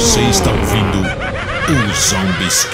Você está ouvindo o Zombies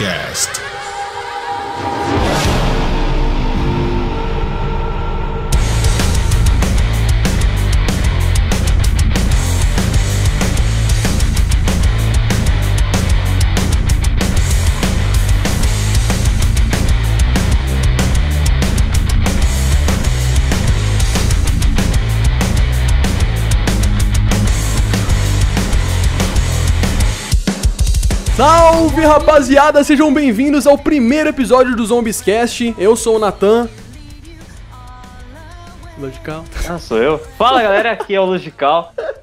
Salve rapaziada, sejam bem-vindos ao primeiro episódio do Zombies Cast. Eu sou o Natan. Logical. Ah, sou eu. Fala galera, aqui é o Logical.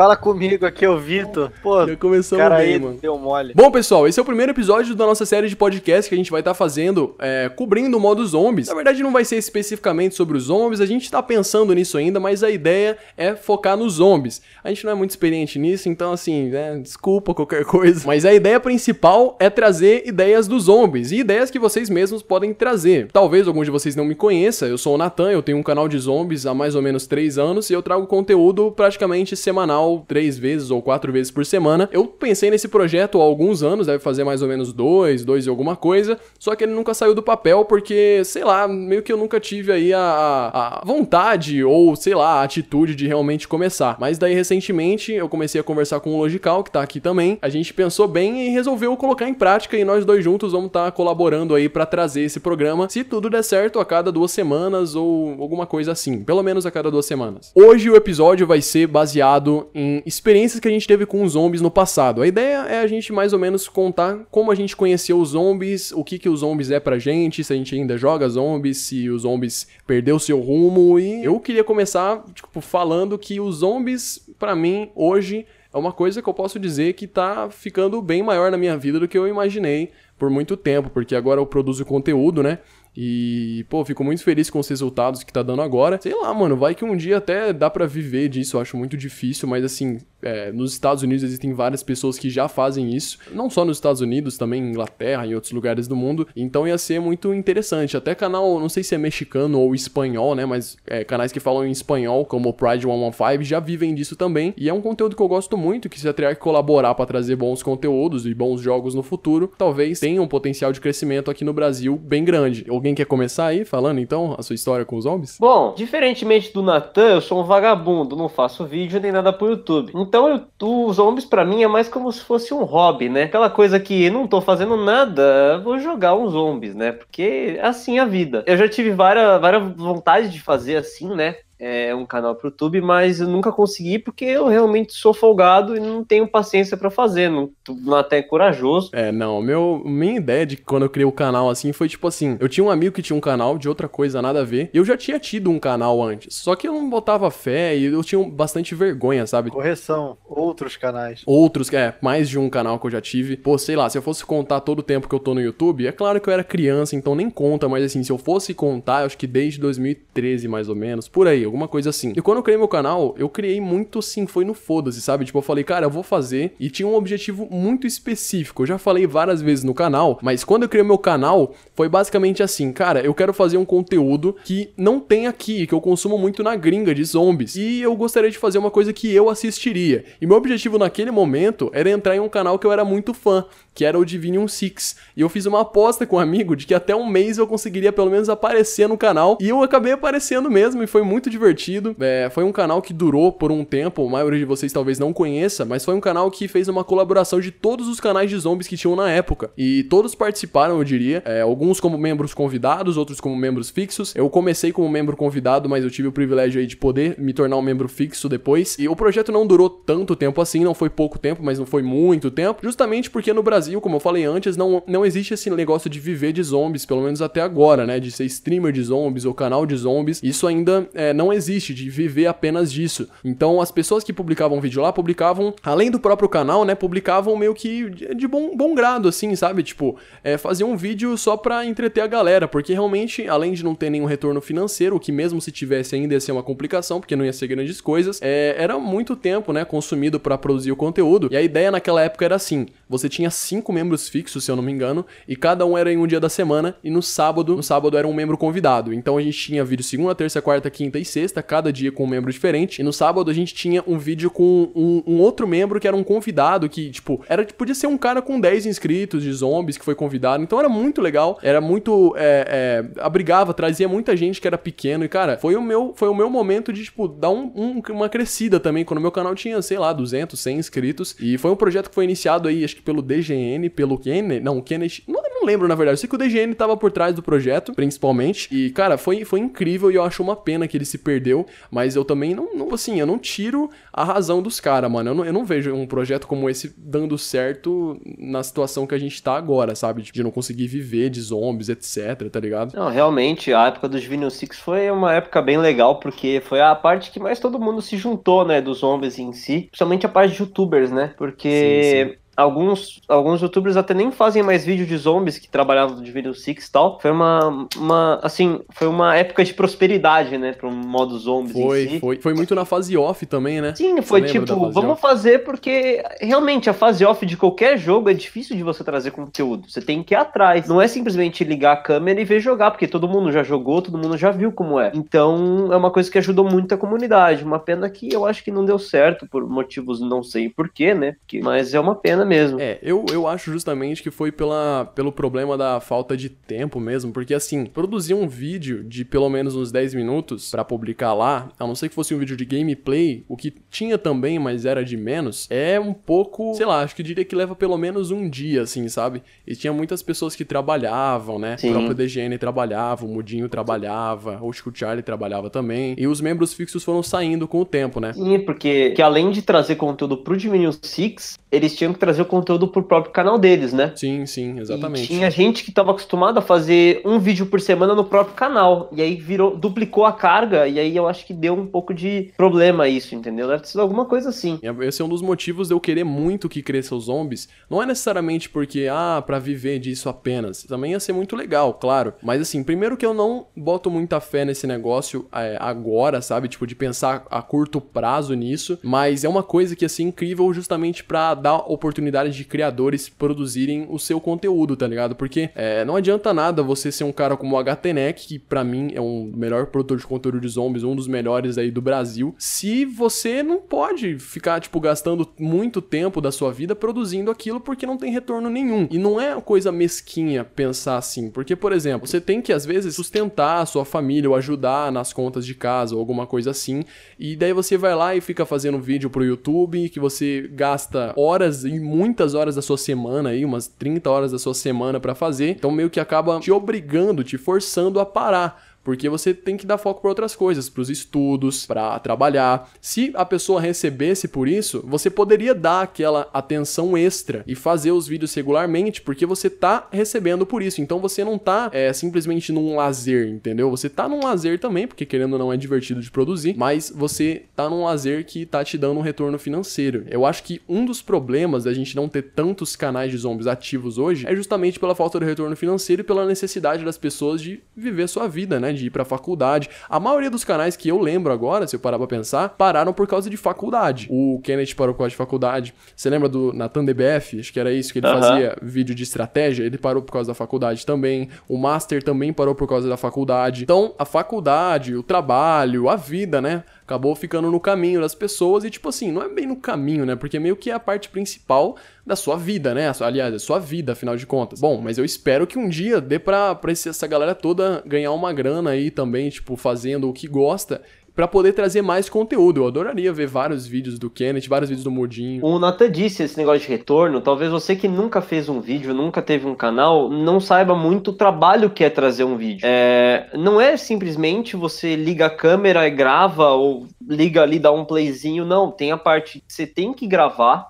Fala comigo, aqui é o Vitor. Pô, Já começamos cara bem, aí mano. deu mole. Bom, pessoal, esse é o primeiro episódio da nossa série de podcast que a gente vai estar fazendo, é, cobrindo o modo zombies. Na verdade, não vai ser especificamente sobre os zombies, a gente tá pensando nisso ainda, mas a ideia é focar nos zombies. A gente não é muito experiente nisso, então, assim, né, desculpa qualquer coisa. Mas a ideia principal é trazer ideias dos zombies e ideias que vocês mesmos podem trazer. Talvez algum de vocês não me conheça, eu sou o Natan, eu tenho um canal de zombies há mais ou menos 3 anos e eu trago conteúdo praticamente semanal, três vezes ou quatro vezes por semana. Eu pensei nesse projeto há alguns anos, deve fazer mais ou menos dois, dois e alguma coisa, só que ele nunca saiu do papel porque, sei lá, meio que eu nunca tive aí a, a, vontade ou, sei lá, a atitude de realmente começar. Mas daí, recentemente, eu comecei a conversar com o Logical, que tá aqui também. A gente pensou bem e resolveu colocar em prática e nós dois juntos vamos estar colaborando aí pra trazer esse programa, se tudo der certo, a cada duas semanas ou alguma coisa assim. Pelo menos a cada duas semanas. Hoje o episódio vai ser baseado em experiências que a gente teve com os zombies no passado. A ideia é a gente mais ou menos contar como a gente conheceu os zombies, o que que os zombies é pra gente, se a gente ainda joga zombies, se os zombies perdeu seu rumo e eu queria começar, tipo, falando que os zombies pra mim hoje é uma coisa que eu posso dizer que tá ficando bem maior na minha vida do que eu imaginei por muito tempo, porque agora eu produzo conteúdo, né? E, pô, fico muito feliz com os resultados que tá dando agora. Sei lá, mano, vai que um dia até dá pra viver disso, eu acho muito difícil, mas assim, é, nos Estados Unidos existem várias pessoas que já fazem isso. Não só nos Estados Unidos, também em Inglaterra e outros lugares do mundo. Então ia ser muito interessante. Até canal, não sei se é mexicano ou espanhol, né? Mas é, canais que falam em espanhol, como o Pride 115, já vivem disso também. E é um conteúdo que eu gosto muito, que se a Treyarch colaborar pra trazer bons conteúdos e bons jogos no futuro, talvez tenha um potencial de crescimento aqui no Brasil bem grande. Alguém quer começar aí falando então a sua história com os zombies? Bom, diferentemente do Natan, eu sou um vagabundo, não faço vídeo nem nada pro YouTube. Então eu, os zombies pra mim é mais como se fosse um hobby, né? Aquela coisa que não tô fazendo nada, vou jogar uns zombies, né? Porque assim é a vida. Eu já tive várias, várias vontades de fazer assim, né? É, um canal pro YouTube, mas eu nunca consegui porque eu realmente sou folgado e não tenho paciência pra fazer, não, não até corajoso. É, não, meu, minha ideia de quando eu criei o canal assim foi tipo assim, eu tinha um amigo que tinha um canal de outra coisa nada a ver, e eu já tinha tido um canal antes, só que eu não botava fé e eu tinha bastante vergonha, sabe? Correção, outros canais. Outros, é, mais de um canal que eu já tive. Pô, sei lá, se eu fosse contar todo o tempo que eu tô no YouTube, é claro que eu era criança, então nem conta, mas assim, se eu fosse contar, eu acho que desde 2013 mais ou menos, por aí, alguma coisa assim. E quando eu criei meu canal, eu criei muito assim, foi no foda-se, sabe? Tipo, eu falei, cara, eu vou fazer e tinha um objetivo muito específico. Eu já falei várias vezes no canal, mas quando eu criei meu canal, foi basicamente assim, cara, eu quero fazer um conteúdo que não tem aqui, que eu consumo muito na gringa de zombies. E eu gostaria de fazer uma coisa que eu assistiria. E meu objetivo naquele momento era entrar em um canal que eu era muito fã, que era o Divinium Six. E eu fiz uma aposta com um amigo de que até um mês eu conseguiria pelo menos aparecer no canal. E eu acabei aparecendo mesmo e foi muito divertido. É, foi um canal que durou por um tempo, a maioria de vocês talvez não conheça, mas foi um canal que fez uma colaboração de todos os canais de zombies que tinham na época. E todos participaram, eu diria. É, alguns como membros convidados, outros como membros fixos. Eu comecei como membro convidado, mas eu tive o privilégio aí de poder me tornar um membro fixo depois. E o projeto não durou tanto tempo assim, não foi pouco tempo, mas não foi muito tempo. Justamente porque no Brasil, como eu falei antes, não, não existe esse negócio de viver de zombies, pelo menos até agora, né? De ser streamer de zombies ou canal de zombies. Isso ainda é, não existe, de viver apenas disso. Então as pessoas que publicavam vídeo lá publicavam, além do próprio canal, né? Publicavam meio que de bom, bom grado, assim, sabe? Tipo, é, faziam um vídeo só pra entreter a galera, porque realmente, além de não ter nenhum retorno financeiro, o que mesmo se tivesse ainda ia ser uma complicação, porque não ia ser grandes coisas, é, era muito tempo, né? Consumido pra produzir o conteúdo. E a ideia naquela época era assim: você tinha cinco membros fixos, se eu não me engano, e cada um era em um dia da semana, e no sábado, no sábado era um membro convidado. Então a gente tinha vídeo segunda, terça, quarta, quinta e sexta cada dia com um membro diferente. E no sábado a gente tinha um vídeo com um, um outro membro que era um convidado que, tipo, era podia ser um cara com 10 inscritos de zombies que foi convidado. Então era muito legal, era muito. É, é, abrigava, trazia muita gente que era pequeno. E, cara, foi o meu, foi o meu momento de, tipo, dar um, um, uma crescida também. Quando o meu canal tinha, sei lá, 200, 100 inscritos. E foi um projeto que foi iniciado aí, acho que pelo DGN, pelo Kennedy. Não, Kennedy. Não, não lembro, na verdade. Eu sei que o DGN tava por trás do projeto, principalmente. E, cara, foi, foi incrível e eu acho uma pena que ele se perdeu. Mas eu também não, não assim, eu não tiro a razão dos caras, mano. Eu não, eu não vejo um projeto como esse dando certo na situação que a gente tá agora, sabe? De não conseguir viver de zombies, etc, tá ligado? Não, realmente, a época dos Vinil Six foi uma época bem legal, porque foi a parte que mais todo mundo se juntou, né, dos zombies em si. Principalmente a parte de youtubers, né? Porque sim, sim alguns, alguns youtubers até nem fazem mais vídeo de zombies que trabalhavam de Video Six e tal. Foi uma, uma, assim, foi uma época de prosperidade, né, para um modo zombies foi, si. Foi, foi muito na fase off também, né? Sim, foi tipo, vamos off? fazer porque realmente a fase off de qualquer jogo é difícil de você trazer conteúdo. Você tem que ir atrás. Não é simplesmente ligar a câmera e ver jogar, porque todo mundo já jogou, todo mundo já viu como é. Então, é uma coisa que ajudou muito a comunidade. Uma pena que eu acho que não deu certo por motivos não sei porquê, né? Porque, mas é uma pena mesmo. É, eu, eu acho justamente que foi pela, pelo problema da falta de tempo mesmo, porque assim, produzir um vídeo de pelo menos uns 10 minutos para publicar lá, a não ser que fosse um vídeo de gameplay, o que tinha também, mas era de menos, é um pouco, sei lá, acho que diria que leva pelo menos um dia, assim, sabe? E tinha muitas pessoas que trabalhavam, né? Sim. O próprio DGN trabalhava, o Mudinho trabalhava, o Chico Charlie trabalhava também, e os membros fixos foram saindo com o tempo, né? Sim, porque que além de trazer conteúdo pro Diminution Six, eles tinham que trazer o conteúdo pro próprio canal deles, né? Sim, sim, exatamente. E tinha gente que estava acostumada a fazer um vídeo por semana no próprio canal. E aí virou, duplicou a carga, e aí eu acho que deu um pouco de problema isso, entendeu? Deve ter sido alguma coisa assim. Esse é um dos motivos de eu querer muito que cresça os zombies. Não é necessariamente porque, ah, para viver disso apenas. Também ia ser muito legal, claro. Mas assim, primeiro que eu não boto muita fé nesse negócio é, agora, sabe? Tipo, de pensar a curto prazo nisso. Mas é uma coisa que ia ser incrível justamente para dar oportunidade de criadores produzirem o seu conteúdo, tá ligado? Porque é, não adianta nada você ser um cara como o HTNEC, que para mim é um melhor produtor de conteúdo de zombies, um dos melhores aí do Brasil, se você não pode ficar, tipo, gastando muito tempo da sua vida produzindo aquilo porque não tem retorno nenhum. E não é coisa mesquinha pensar assim, porque, por exemplo, você tem que às vezes sustentar a sua família ou ajudar nas contas de casa ou alguma coisa assim, e daí você vai lá e fica fazendo vídeo pro YouTube que você gasta horas e muitas horas da sua semana aí, umas 30 horas da sua semana para fazer. Então meio que acaba te obrigando, te forçando a parar porque você tem que dar foco para outras coisas, para os estudos, para trabalhar. Se a pessoa recebesse por isso, você poderia dar aquela atenção extra e fazer os vídeos regularmente, porque você tá recebendo por isso. Então você não tá é, simplesmente num lazer, entendeu? Você tá num lazer também, porque querendo ou não é divertido de produzir, mas você tá num lazer que tá te dando um retorno financeiro. Eu acho que um dos problemas da gente não ter tantos canais de zombies ativos hoje é justamente pela falta de retorno financeiro e pela necessidade das pessoas de viver sua vida, né? De ir pra faculdade. A maioria dos canais que eu lembro agora, se eu parar pra pensar, pararam por causa de faculdade. O Kenneth parou por causa de faculdade. Você lembra do Nathan DBF? Acho que era isso que ele uhum. fazia vídeo de estratégia. Ele parou por causa da faculdade também. O Master também parou por causa da faculdade. Então, a faculdade, o trabalho, a vida, né? Acabou ficando no caminho das pessoas e, tipo assim, não é bem no caminho, né? Porque meio que é a parte principal da sua vida, né? Aliás, da sua vida, afinal de contas. Bom, mas eu espero que um dia dê pra, pra essa galera toda ganhar uma grana aí também, tipo, fazendo o que gosta para poder trazer mais conteúdo. Eu adoraria ver vários vídeos do Kenneth, vários vídeos do Mudinho. O Nathan disse esse negócio de retorno. Talvez você que nunca fez um vídeo, nunca teve um canal, não saiba muito o trabalho que é trazer um vídeo. É, não é simplesmente você liga a câmera e grava, ou liga ali, dá um playzinho. Não, tem a parte que você tem que gravar,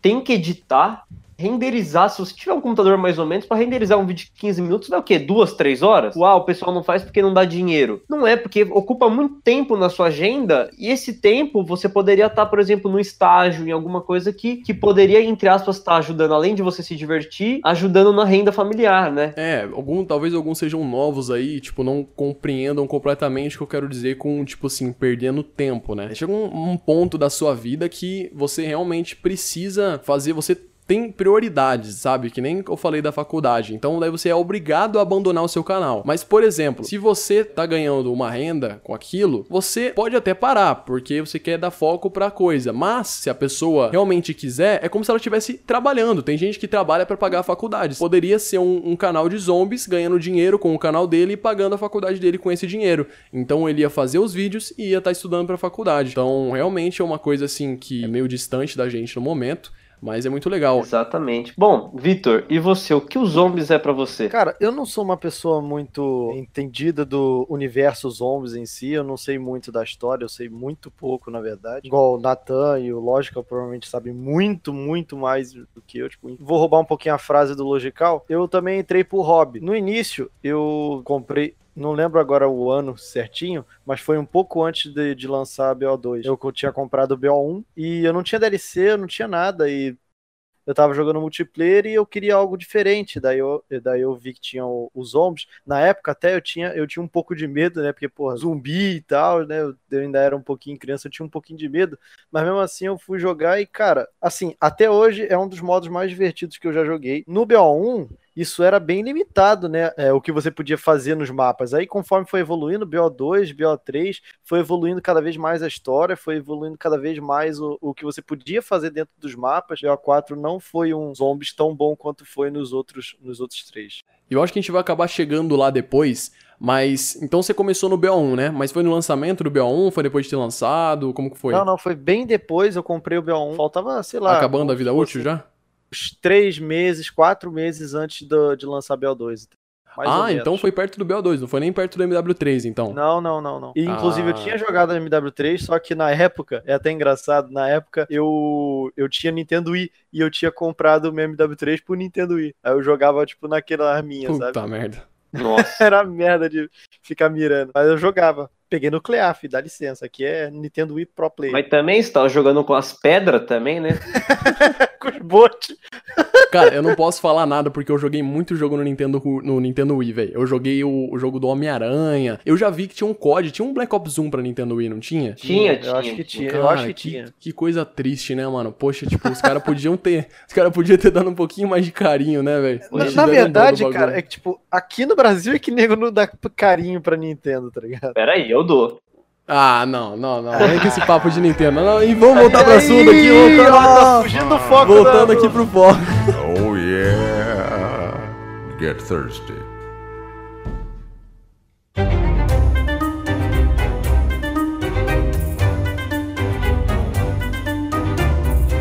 tem que editar renderizar, se você tiver um computador mais ou menos, para renderizar um vídeo de 15 minutos, dá o quê? Duas, três horas? Uau, o pessoal não faz porque não dá dinheiro. Não é, porque ocupa muito tempo na sua agenda e esse tempo você poderia estar, por exemplo, no estágio, em alguma coisa que, que poderia, entre aspas, estar ajudando, além de você se divertir, ajudando na renda familiar, né? É, algum, talvez alguns sejam novos aí, tipo, não compreendam completamente o que eu quero dizer com, tipo assim, perdendo tempo, né? Chega um, um ponto da sua vida que você realmente precisa fazer, você tem prioridades, sabe? Que nem eu falei da faculdade. Então daí você é obrigado a abandonar o seu canal. Mas, por exemplo, se você tá ganhando uma renda com aquilo, você pode até parar, porque você quer dar foco pra coisa. Mas, se a pessoa realmente quiser, é como se ela estivesse trabalhando. Tem gente que trabalha para pagar a faculdade. Poderia ser um, um, canal de zombies ganhando dinheiro com o canal dele e pagando a faculdade dele com esse dinheiro. Então ele ia fazer os vídeos e ia estar tá estudando pra faculdade. Então, realmente é uma coisa assim que é meio distante da gente no momento. Mas é muito legal. Exatamente. Bom, Vitor, e você? O que os zombies é para você? Cara, eu não sou uma pessoa muito entendida do universo zombies em si. Eu não sei muito da história, eu sei muito pouco, na verdade. Igual o Nathan e o Logical provavelmente sabem muito, muito mais do que eu. Tipo, vou roubar um pouquinho a frase do Logical. Eu também entrei por hobby. No início, eu comprei não lembro agora o ano certinho, mas foi um pouco antes de, de lançar a BO2. Eu tinha comprado o BO1 e eu não tinha DLC, eu não tinha nada, e eu tava jogando multiplayer e eu queria algo diferente. Daí eu, daí eu vi que tinha os zombies. Na época até eu tinha, eu tinha um pouco de medo, né? Porque, porra, zumbi e tal, né? Eu, ainda era um pouquinho criança, eu tinha um pouquinho de medo. Mas mesmo assim eu fui jogar e, cara, assim, até hoje é um dos modos mais divertidos que eu já joguei. No BO1, isso era bem limitado, né? É, o que você podia fazer nos mapas. Aí, conforme foi evoluindo, BO2, BO3, foi evoluindo cada vez mais a história, foi evoluindo cada vez mais o, o que você podia fazer dentro dos mapas. BO4 não foi um zombies tão bom quanto foi nos outros, nos outros três. Eu acho que a gente vai acabar chegando lá depois, mas então você começou no BO1, né? Mas foi no lançamento do BO1, foi depois de ter lançado, como que foi? Não, não, foi bem depois eu comprei o BO1. Faltava, sei lá. Acabando a vida útil já? Três meses, quatro meses antes do, de lançar BO2. ah, então foi perto do BO2, não foi nem perto do MW3, então. Não, não, não, não. E, inclusive, ah. eu tinha jogado no MW3, só que na época, é até engraçado, na época eu, eu tinha Nintendo Wii e eu tinha comprado o meu MW3 pro Nintendo Wii. Aí eu jogava, tipo, naquela arminha, Puta sabe? Puta merda. Nossa. Era merda de ficar mirando. Mas eu jogava. Peguei nuclear, filho, dá licença. Aqui é Nintendo Wii Pro Play. Mas também estava jogando com as pedras também, né? com os botes. Cara, eu não posso falar nada porque eu joguei muito jogo no Nintendo, no Nintendo Wii, velho. Eu joguei o, o jogo do Homem-Aranha. Eu já vi que tinha um COD, tinha um Black Ops 1 pra Nintendo Wii, não tinha? Tinha, tinha. Eu acho que tinha. Cara, eu acho que, que tinha. Que coisa triste, né, mano? Poxa, tipo, os caras podiam ter. Os caras podiam ter dado um pouquinho mais de carinho, né, velho? Na, na verdade, cara, é que, tipo, aqui no Brasil é que nego não dá carinho pra Nintendo, tá ligado? Pera aí, eu dou. Ah, não, não, não. Vem com esse papo de Nintendo. Não, e vamos voltar pro assunto aqui. Voltando, tá fugindo do foco. Voltando aqui pro foco. Yeah. Get thirsty.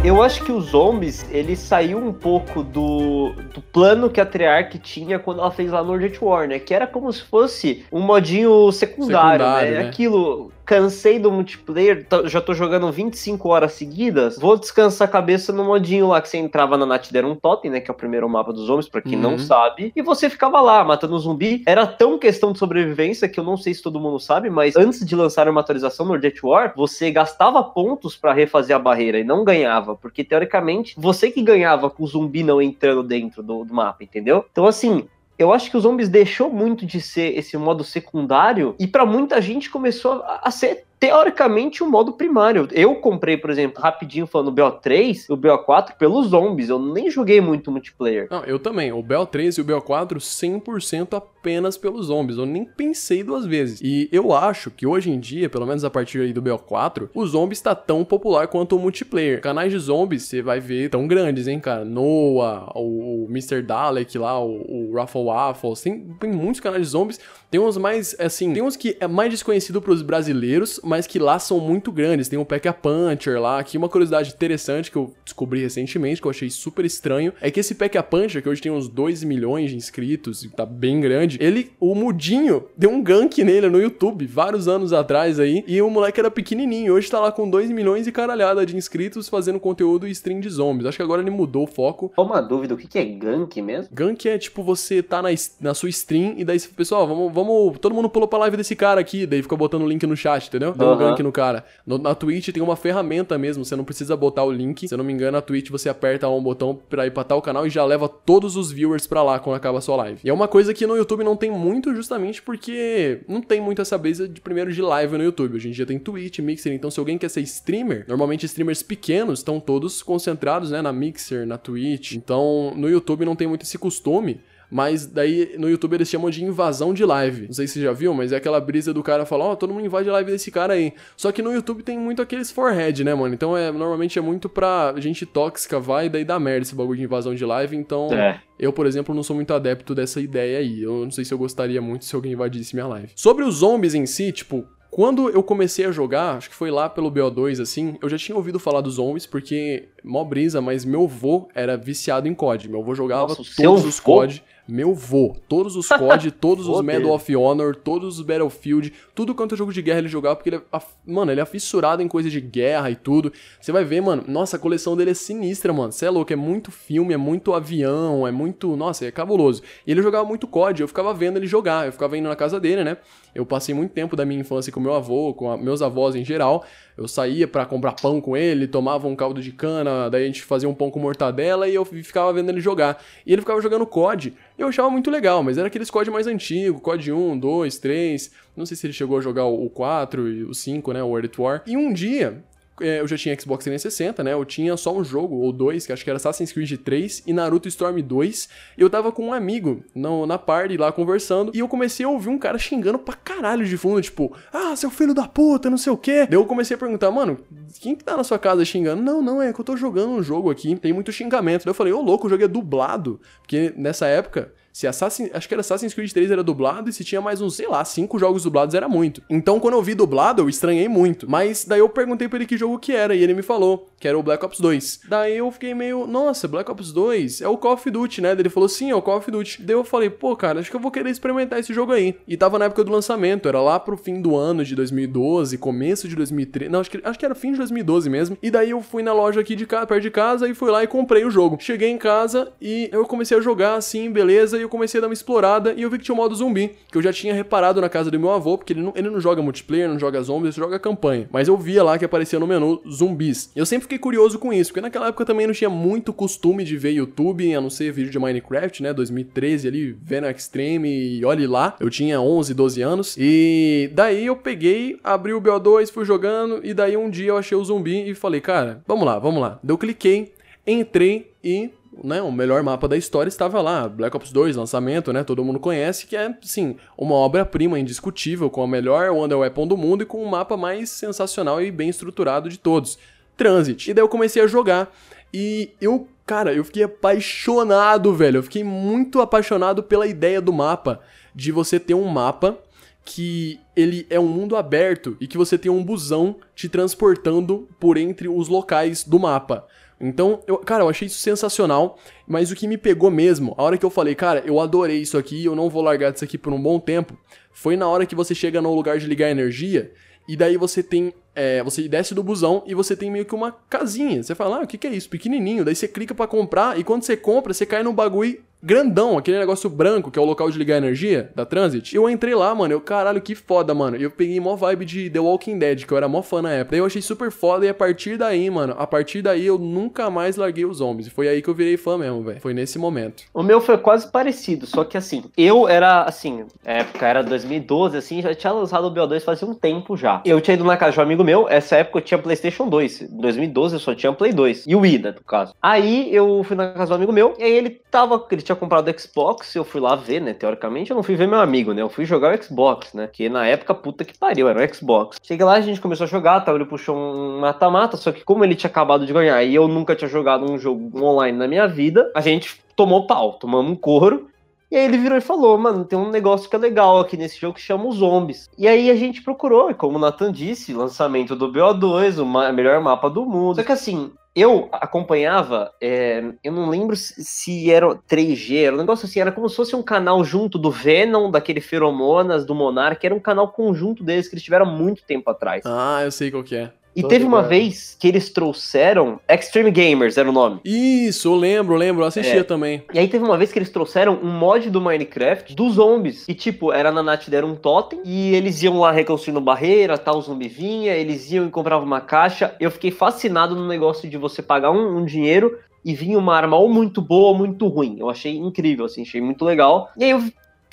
Eu acho que os zombies, ele saiu um pouco do, do plano que a Treyarch tinha quando ela fez lá no World War, né? Que era como se fosse um modinho secundário, secundário né? né? Aquilo, cansei do multiplayer, já tô jogando 25 horas seguidas, vou descansar a cabeça no modinho lá que você entrava na Nat um Totem, né, que é o primeiro mapa dos homens, para quem uhum. não sabe, e você ficava lá matando zumbi. Era tão questão de sobrevivência que eu não sei se todo mundo sabe, mas antes de lançar uma atualização no Jet War, você gastava pontos para refazer a barreira e não ganhava, porque teoricamente você que ganhava com o zumbi não entrando dentro do, do mapa, entendeu? Então assim, eu acho que os zombies deixou muito de ser esse modo secundário e para muita gente começou a, a ser teoricamente o um modo primário. Eu comprei, por exemplo, rapidinho falando o BO3 e o BO4 pelos zombies. Eu nem joguei muito multiplayer. Não, eu também. O BO3 e o BO4 100% apenas pelos zombies. Eu nem pensei duas vezes. E eu acho que hoje em dia, pelo menos a partir aí do BO4, o zombies está tão popular quanto o multiplayer. Canais de zombies, você vai ver tão grandes, hein, cara? Noah, o, Mr. Dalek lá, o, o Raffle Waffles. Tem, tem muitos canais de zombies. Tem uns mais, assim, tem uns que é mais desconhecido pros brasileiros, mas que lá são muito grandes. Tem o Pack a Puncher lá. Aqui uma curiosidade interessante que eu descobri recentemente, que eu achei super estranho, é que esse Pack a Puncher, que hoje tem uns 2 milhões de inscritos e tá bem grande, ele, o Mudinho, deu um gank nele no YouTube, vários anos atrás aí, e o moleque era pequenininho. Hoje tá lá com 2 milhões e caralhada de inscritos fazendo conteúdo e stream de zombies. Acho que agora ele mudou o foco. Uma dúvida, o que é gank mesmo? Gank é tipo você tá na, na sua stream e daí, pessoal, vamos, vamos, todo mundo pulou pra live desse cara aqui, daí fica botando o link no chat, entendeu? deu um gank no cara. No, na Twitch tem uma ferramenta mesmo, você não precisa botar o link. Se eu não me engano, na Twitch você aperta um botão pra ir pra tal canal e já leva todos os viewers pra lá quando acaba a sua live. E é uma coisa que no YouTube YouTube não tem muito justamente porque não tem muito essa brisa de primeiro de live no YouTube. Hoje em dia tem Twitch, Mixer, então se alguém quer ser streamer, normalmente streamers pequenos estão todos concentrados, né, na Mixer, na Twitch. Então, no YouTube não tem muito esse costume mas daí no YouTube eles chamam de invasão de live. Não sei se você já viu, mas é aquela brisa do cara falar, ó, oh, todo mundo invade a live desse cara aí. Só que no YouTube tem muito aqueles forehead, né, mano? Então é normalmente é muito pra gente tóxica, vai, daí dá merda esse bagulho de invasão de live. Então é. eu, por exemplo, não sou muito adepto dessa ideia aí. Eu não sei se eu gostaria muito se alguém invadisse minha live. Sobre os zombies em si, tipo, quando eu comecei a jogar, acho que foi lá pelo BO2, assim, eu já tinha ouvido falar dos zombies, porque, mó brisa, mas meu vô era viciado em COD. Meu vô jogava Nossa, todos os COD. Meu vô, todos os COD, todos os Medal of Honor, todos os Battlefield, tudo quanto é jogo de guerra ele jogava, porque ele é, mano, ele é fissurado em coisa de guerra e tudo. Você vai ver, mano, nossa, a coleção dele é sinistra, mano. Você é louco, é muito filme, é muito avião, é muito, nossa, é cabuloso. E ele jogava muito COD, eu ficava vendo ele jogar, eu ficava indo na casa dele, né? Eu passei muito tempo da minha infância com meu avô, com a, meus avós em geral. Eu saía para comprar pão com ele, tomava um caldo de cana, daí a gente fazia um pão com mortadela e eu ficava vendo ele jogar. E ele ficava jogando COD. Eu achava muito legal, mas era aqueles COD mais antigos, COD 1, 2, 3. Não sei se ele chegou a jogar o 4 e o 5, né, o World War. E um dia, eu já tinha Xbox 360, né? Eu tinha só um jogo, ou dois, que acho que era Assassin's Creed 3 e Naruto Storm 2. Eu tava com um amigo no, na party lá conversando e eu comecei a ouvir um cara xingando pra caralho de fundo, tipo, ah, seu filho da puta, não sei o quê. Daí eu comecei a perguntar, mano, quem que tá na sua casa xingando? Não, não, é que eu tô jogando um jogo aqui, tem muito xingamento. Daí eu falei, ô louco, o jogo é dublado. Porque nessa época se Assassin, acho que era Assassin's Creed 3 era dublado e se tinha mais uns, sei lá, cinco jogos dublados era muito. Então quando eu vi dublado, eu estranhei muito. Mas daí eu perguntei pra ele que jogo que era e ele me falou que era o Black Ops 2. Daí eu fiquei meio, nossa, Black Ops 2 é o Call of Duty, né? Daí ele falou, sim, é o Call of Duty. Daí eu falei, pô, cara, acho que eu vou querer experimentar esse jogo aí. E tava na época do lançamento, era lá pro fim do ano de 2012, começo de 2013. Não, acho que, acho que era fim de 2012 mesmo. E daí eu fui na loja aqui de perto de casa e fui lá e comprei o jogo. Cheguei em casa e eu comecei a jogar assim, beleza, e eu comecei a dar uma explorada e eu vi que tinha o modo zumbi, que eu já tinha reparado na casa do meu avô, porque ele não, ele não joga multiplayer, não joga zombies, ele joga campanha. Mas eu via lá que aparecia no menu zumbis. Eu sempre fiquei curioso com isso, porque naquela época também não tinha muito costume de ver YouTube, a não ser vídeo de Minecraft, né? 2013 ali, vendo Extreme e olhe lá. Eu tinha 11, 12 anos. E daí eu peguei, abri o BO2, fui jogando, e daí um dia eu achei o zumbi e falei, cara, vamos lá, vamos lá. Daí eu cliquei, entrei e né, o melhor mapa da história estava lá, Black Ops 2, lançamento, né, todo mundo conhece, que é, sim, uma obra-prima indiscutível, com a melhor Wonder Weapon do mundo e com o mapa mais sensacional e bem estruturado de todos, Transit. E daí eu comecei a jogar, e eu, cara, eu fiquei apaixonado, velho, eu fiquei muito apaixonado pela ideia do mapa, de você ter um mapa que ele é um mundo aberto e que você tem um busão te transportando por entre os locais do mapa. Então, eu, cara, eu achei isso sensacional, mas o que me pegou mesmo, a hora que eu falei, cara, eu adorei isso aqui, eu não vou largar disso aqui por um bom tempo, foi na hora que você chega no lugar de ligar energia, e daí você tem, é, você desce do busão e você tem meio que uma casinha. Você fala, ah, o que, que é isso? Pequenininho. Daí você clica para comprar e quando você compra, você cai num bagulho grandão, aquele negócio branco, que é o local de ligar energia da Transit. Eu entrei lá, mano, eu, caralho, que foda, mano. Eu peguei mó vibe de The Walking Dead, que eu era mó fã na época. Daí eu achei super foda e a partir daí, mano, a partir daí eu nunca mais larguei os zombies. E foi aí que eu virei fã mesmo, velho. Foi nesse momento. O meu foi quase parecido, só que assim, eu era, assim, época era 2012, assim, já tinha lançado o BO2 fazia um tempo já. Eu tinha ido na casa de um amigo meu, essa época eu tinha PlayStation 2. Em 2012 eu só tinha Play 2. E o Ida, no caso. Aí eu fui na casa do amigo meu, e aí ele tava, ele tinha comprado Xbox, eu fui lá ver, né? Teoricamente, eu não fui ver meu amigo, né? Eu fui jogar o Xbox, né? Que na época, puta que pariu, era o Xbox. Cheguei lá, a gente começou a jogar, tá? Ele puxou um mata-mata, só que como ele tinha acabado de ganhar e eu nunca tinha jogado um jogo online na minha vida, a gente tomou pau, tomamos um couro. E aí ele virou e falou, mano, tem um negócio que é legal aqui nesse jogo que chama os zombies. E aí a gente procurou, e como o Nathan disse, lançamento do BO2, o melhor mapa do mundo. Só que assim, eu acompanhava, é, eu não lembro se era 3G, era um negócio assim, era como se fosse um canal junto do Venom, daquele Feromonas, do Monark, era um canal conjunto deles que eles tiveram muito tempo atrás. Ah, eu sei qual que é. E Tô teve ligado. uma vez que eles trouxeram Extreme Gamers, era o nome. Isso, eu lembro, eu lembro, eu assistia é. também. E aí teve uma vez que eles trouxeram um mod do Minecraft dos zombies. E tipo, era na Nat deram um totem e eles iam lá reconstruindo barreira, tal, o zumbi vinha, eles iam e compravam uma caixa. Eu fiquei fascinado no negócio de você pagar um, um dinheiro e vinha uma arma ou muito boa ou muito ruim. Eu achei incrível, assim, achei muito legal. E aí eu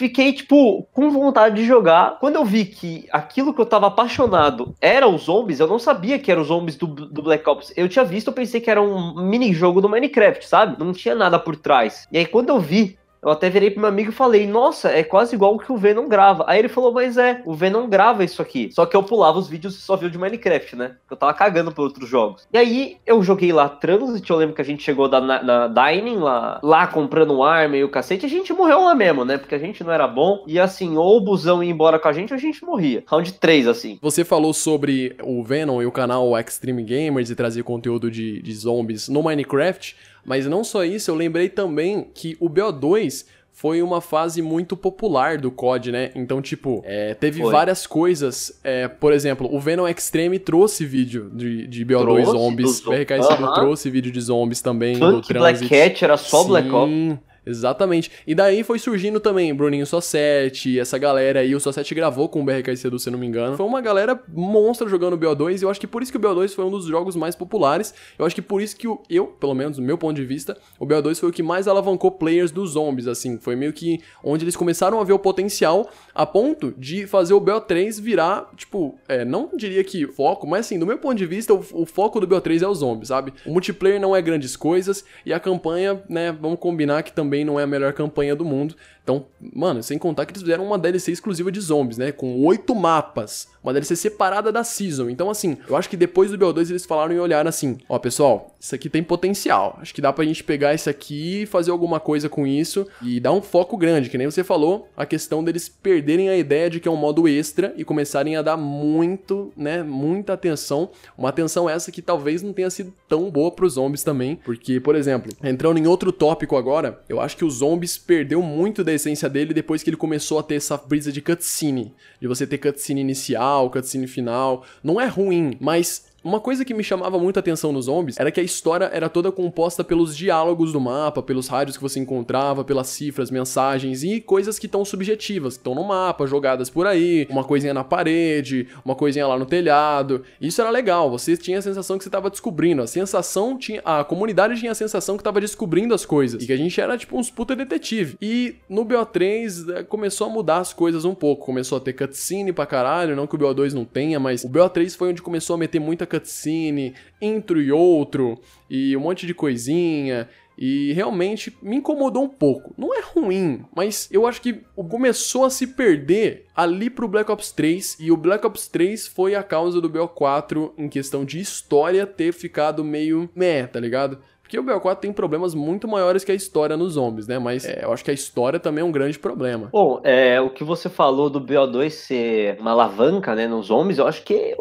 fiquei, tipo, com vontade de jogar. Quando eu vi que aquilo que eu tava apaixonado era os zombies, eu não sabia que eram os zombies do, do Black Ops. Eu tinha visto, eu pensei que era um mini-jogo do Minecraft, sabe? Não tinha nada por trás. E aí, quando eu vi eu até virei pro meu amigo e falei, nossa, é quase igual o que o Venom grava. Aí ele falou, mas é, o Venom grava isso aqui. Só que eu pulava os vídeos e só viu de Minecraft, né? Eu tava cagando por outros jogos. E aí eu joguei lá Transit, eu lembro que a gente chegou da, na, na Dining lá, lá comprando arma e o cacete, a gente morreu lá mesmo, né? Porque a gente não era bom. E assim, ou o busão ia embora com a gente, ou a gente morria. Round 3, assim. Você falou sobre o Venom e o canal Extreme Gamers e trazer conteúdo de, de zombies no Minecraft. Mas não só isso, eu lembrei também que o BO2 foi uma fase muito popular do COD, né? Então, tipo, é, teve foi. várias coisas. É, por exemplo, o Venom Extreme trouxe vídeo de, de BO2 trouxe zombies. O BRK uh -huh. trouxe vídeo de zombies também. Funk Black Cat era só Sim. Black Ops. Exatamente. E daí foi surgindo também Bruninho Sossetti, essa galera aí. O Sossetti gravou com o BRK Sedu, se não me engano. Foi uma galera monstra jogando BO2 e eu acho que por isso que o BO2 foi um dos jogos mais populares. Eu acho que por isso que o, eu, pelo menos do meu ponto de vista, o BO2 foi o que mais alavancou players dos zombies, assim. Foi meio que onde eles começaram a ver o potencial a ponto de fazer o BO3 virar, tipo, é, não diria que foco, mas assim, do meu ponto de vista, o, o foco do BO3 é os zombies, sabe? O multiplayer não é grandes coisas e a campanha, né, vamos combinar que também não é a melhor campanha do mundo. Então, mano, sem contar que eles fizeram uma DLC exclusiva de zombies, né? Com oito mapas. Uma DLC separada da Season. Então, assim, eu acho que depois do BO2 eles falaram e olharam assim: ó, pessoal, isso aqui tem potencial. Acho que dá pra gente pegar isso aqui e fazer alguma coisa com isso e dar um foco grande. Que nem você falou, a questão deles perderem a ideia de que é um modo extra e começarem a dar muito, né? Muita atenção. Uma atenção essa que talvez não tenha sido tão boa pros zombies também. Porque, por exemplo, entrando em outro tópico agora, eu acho que os zombies perdeu muito da essência dele depois que ele começou a ter essa brisa de cutscene, de você ter cutscene inicial, cutscene final. Não é ruim, mas uma coisa que me chamava muita atenção nos zombies era que a história era toda composta pelos diálogos do mapa, pelos rádios que você encontrava, pelas cifras, mensagens e coisas que estão subjetivas, que estão no mapa, jogadas por aí, uma coisinha na parede, uma coisinha lá no telhado. Isso era legal, você tinha a sensação que você estava descobrindo, a sensação tinha, a comunidade tinha a sensação que estava descobrindo as coisas e que a gente era tipo uns puta detetive. E no BO3 é, começou a mudar as coisas um pouco, começou a ter cutscene pra caralho, não que o BO2 não tenha, mas o BO3 foi onde começou a meter muita cutscene, intro e outro, e um monte de coisinha. E realmente me incomodou um pouco. Não é ruim, mas eu acho que começou a se perder ali pro Black Ops 3. E o Black Ops 3 foi a causa do BO4 em questão de história ter ficado meio meh, tá ligado? Porque o BO4 tem problemas muito maiores que a história nos zombies, né? Mas é, eu acho que a história também é um grande problema. Bom, é, o que você falou do BO2 ser uma alavanca, né, nos zombies, eu acho que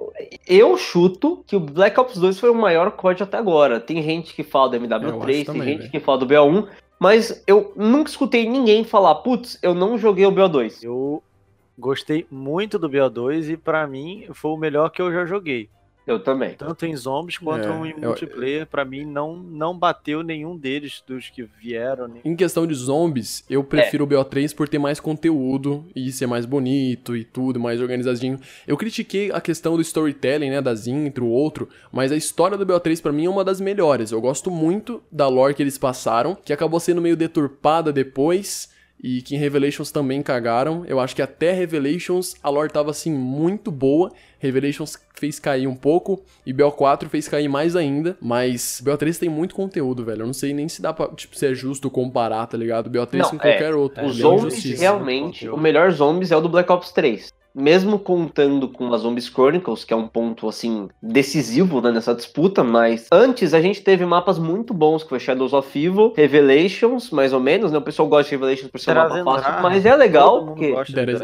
eu chuto que o Black Ops 2 foi o maior COD até agora. Tem gente que fala do MW3, tem gente véio. que fala do BO1, mas eu nunca escutei ninguém falar, putz, eu não joguei o BO2. Eu gostei muito do BO2 e para mim foi o melhor que eu já joguei. Eu também. Tanto em zombies quanto é, em multiplayer, eu... para mim não não bateu nenhum deles dos que vieram. Né? Em questão de zombies, eu prefiro é. o BO3 por ter mais conteúdo e ser mais bonito e tudo, mais organizadinho. Eu critiquei a questão do storytelling, né, das intro, outro, mas a história do BO3 para mim é uma das melhores. Eu gosto muito da lore que eles passaram, que acabou sendo meio deturpada depois e que em Revelations também cagaram. Eu acho que até Revelations a lore tava assim muito boa. Revelations fez cair um pouco e BO4 fez cair mais ainda, mas BO3 tem muito conteúdo, velho. Eu não sei nem se dá pra, tipo, se é justo comparar, tá ligado? BO3 não, com é, qualquer outro. Os é zombies, realmente, o melhor zombies é o do Black Ops 3 mesmo contando com as Zombies Chronicles, que é um ponto assim decisivo né, nessa disputa, mas antes a gente teve mapas muito bons, que foi Shadows of Evil, Revelations, mais ou menos, né? O pessoal gosta de Revelations por ser um mapa fácil, mas é legal porque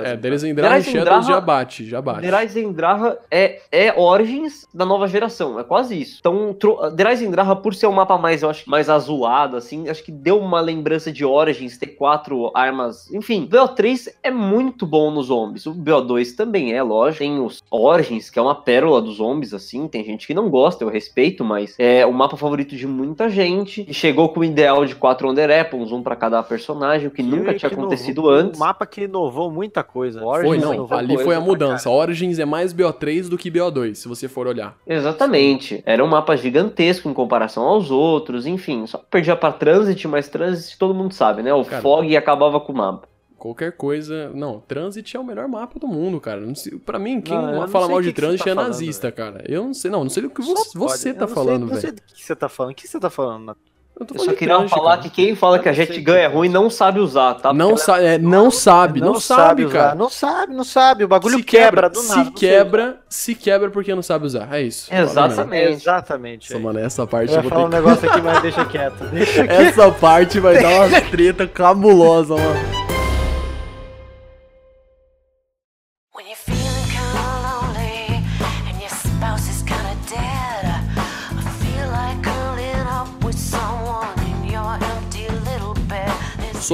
é, Deres Endraha e Shadows já bate, já bate. Derais Endraha é é Origins da nova geração, é quase isso. Então, Derais Endraha por ser um mapa mais, eu acho, mais azulado assim, acho que deu uma lembrança de Origins, ter quatro armas, enfim. O BO3 é muito bom nos zombies. O BO2 2 também é, lógico. Tem os Origins, que é uma pérola dos zombies, assim. Tem gente que não gosta, eu respeito, mas é o mapa favorito de muita gente. E chegou com o ideal de quatro Under Apples, um para cada personagem, o que, que nunca tinha que acontecido inovou, antes. Um mapa que inovou muita coisa. Origins foi, não. Ali foi a mudança. Origins é mais BO3 do que BO2, se você for olhar. Exatamente. Era um mapa gigantesco em comparação aos outros, enfim. Só perdia para Transit, mas Transit todo mundo sabe, né? O Cara, Fog acabava com o mapa. Qualquer coisa. Não, Transit é o melhor mapa do mundo, cara. Não pra mim, quem Não, não fala mal de que que Transit tá é falando, nazista, cara. Eu não sei, não, não sei o que você, Só você tá não falando, não sei velho. do que você tá falando. O que você tá falando, Natan? Eu tô Eu só queria Transit, falar cara. que quem fala que a não gente ganha é que- ruim não sabe usar, tá? Não, sa é, não sabe, não, sabe, usar, cara. Não sabe, não sabe. O bagulho se quebra, do se nada. não sei quebra, se quebra porque não sabe usar. É isso. Exatamente. Exatamente. Nossa, aí. mano, essa parte Eu vou falar um ter que... negócio aqui, mas deixa quieto. Deixa quieto. Essa parte vai dar uma treta cabulosa, mano.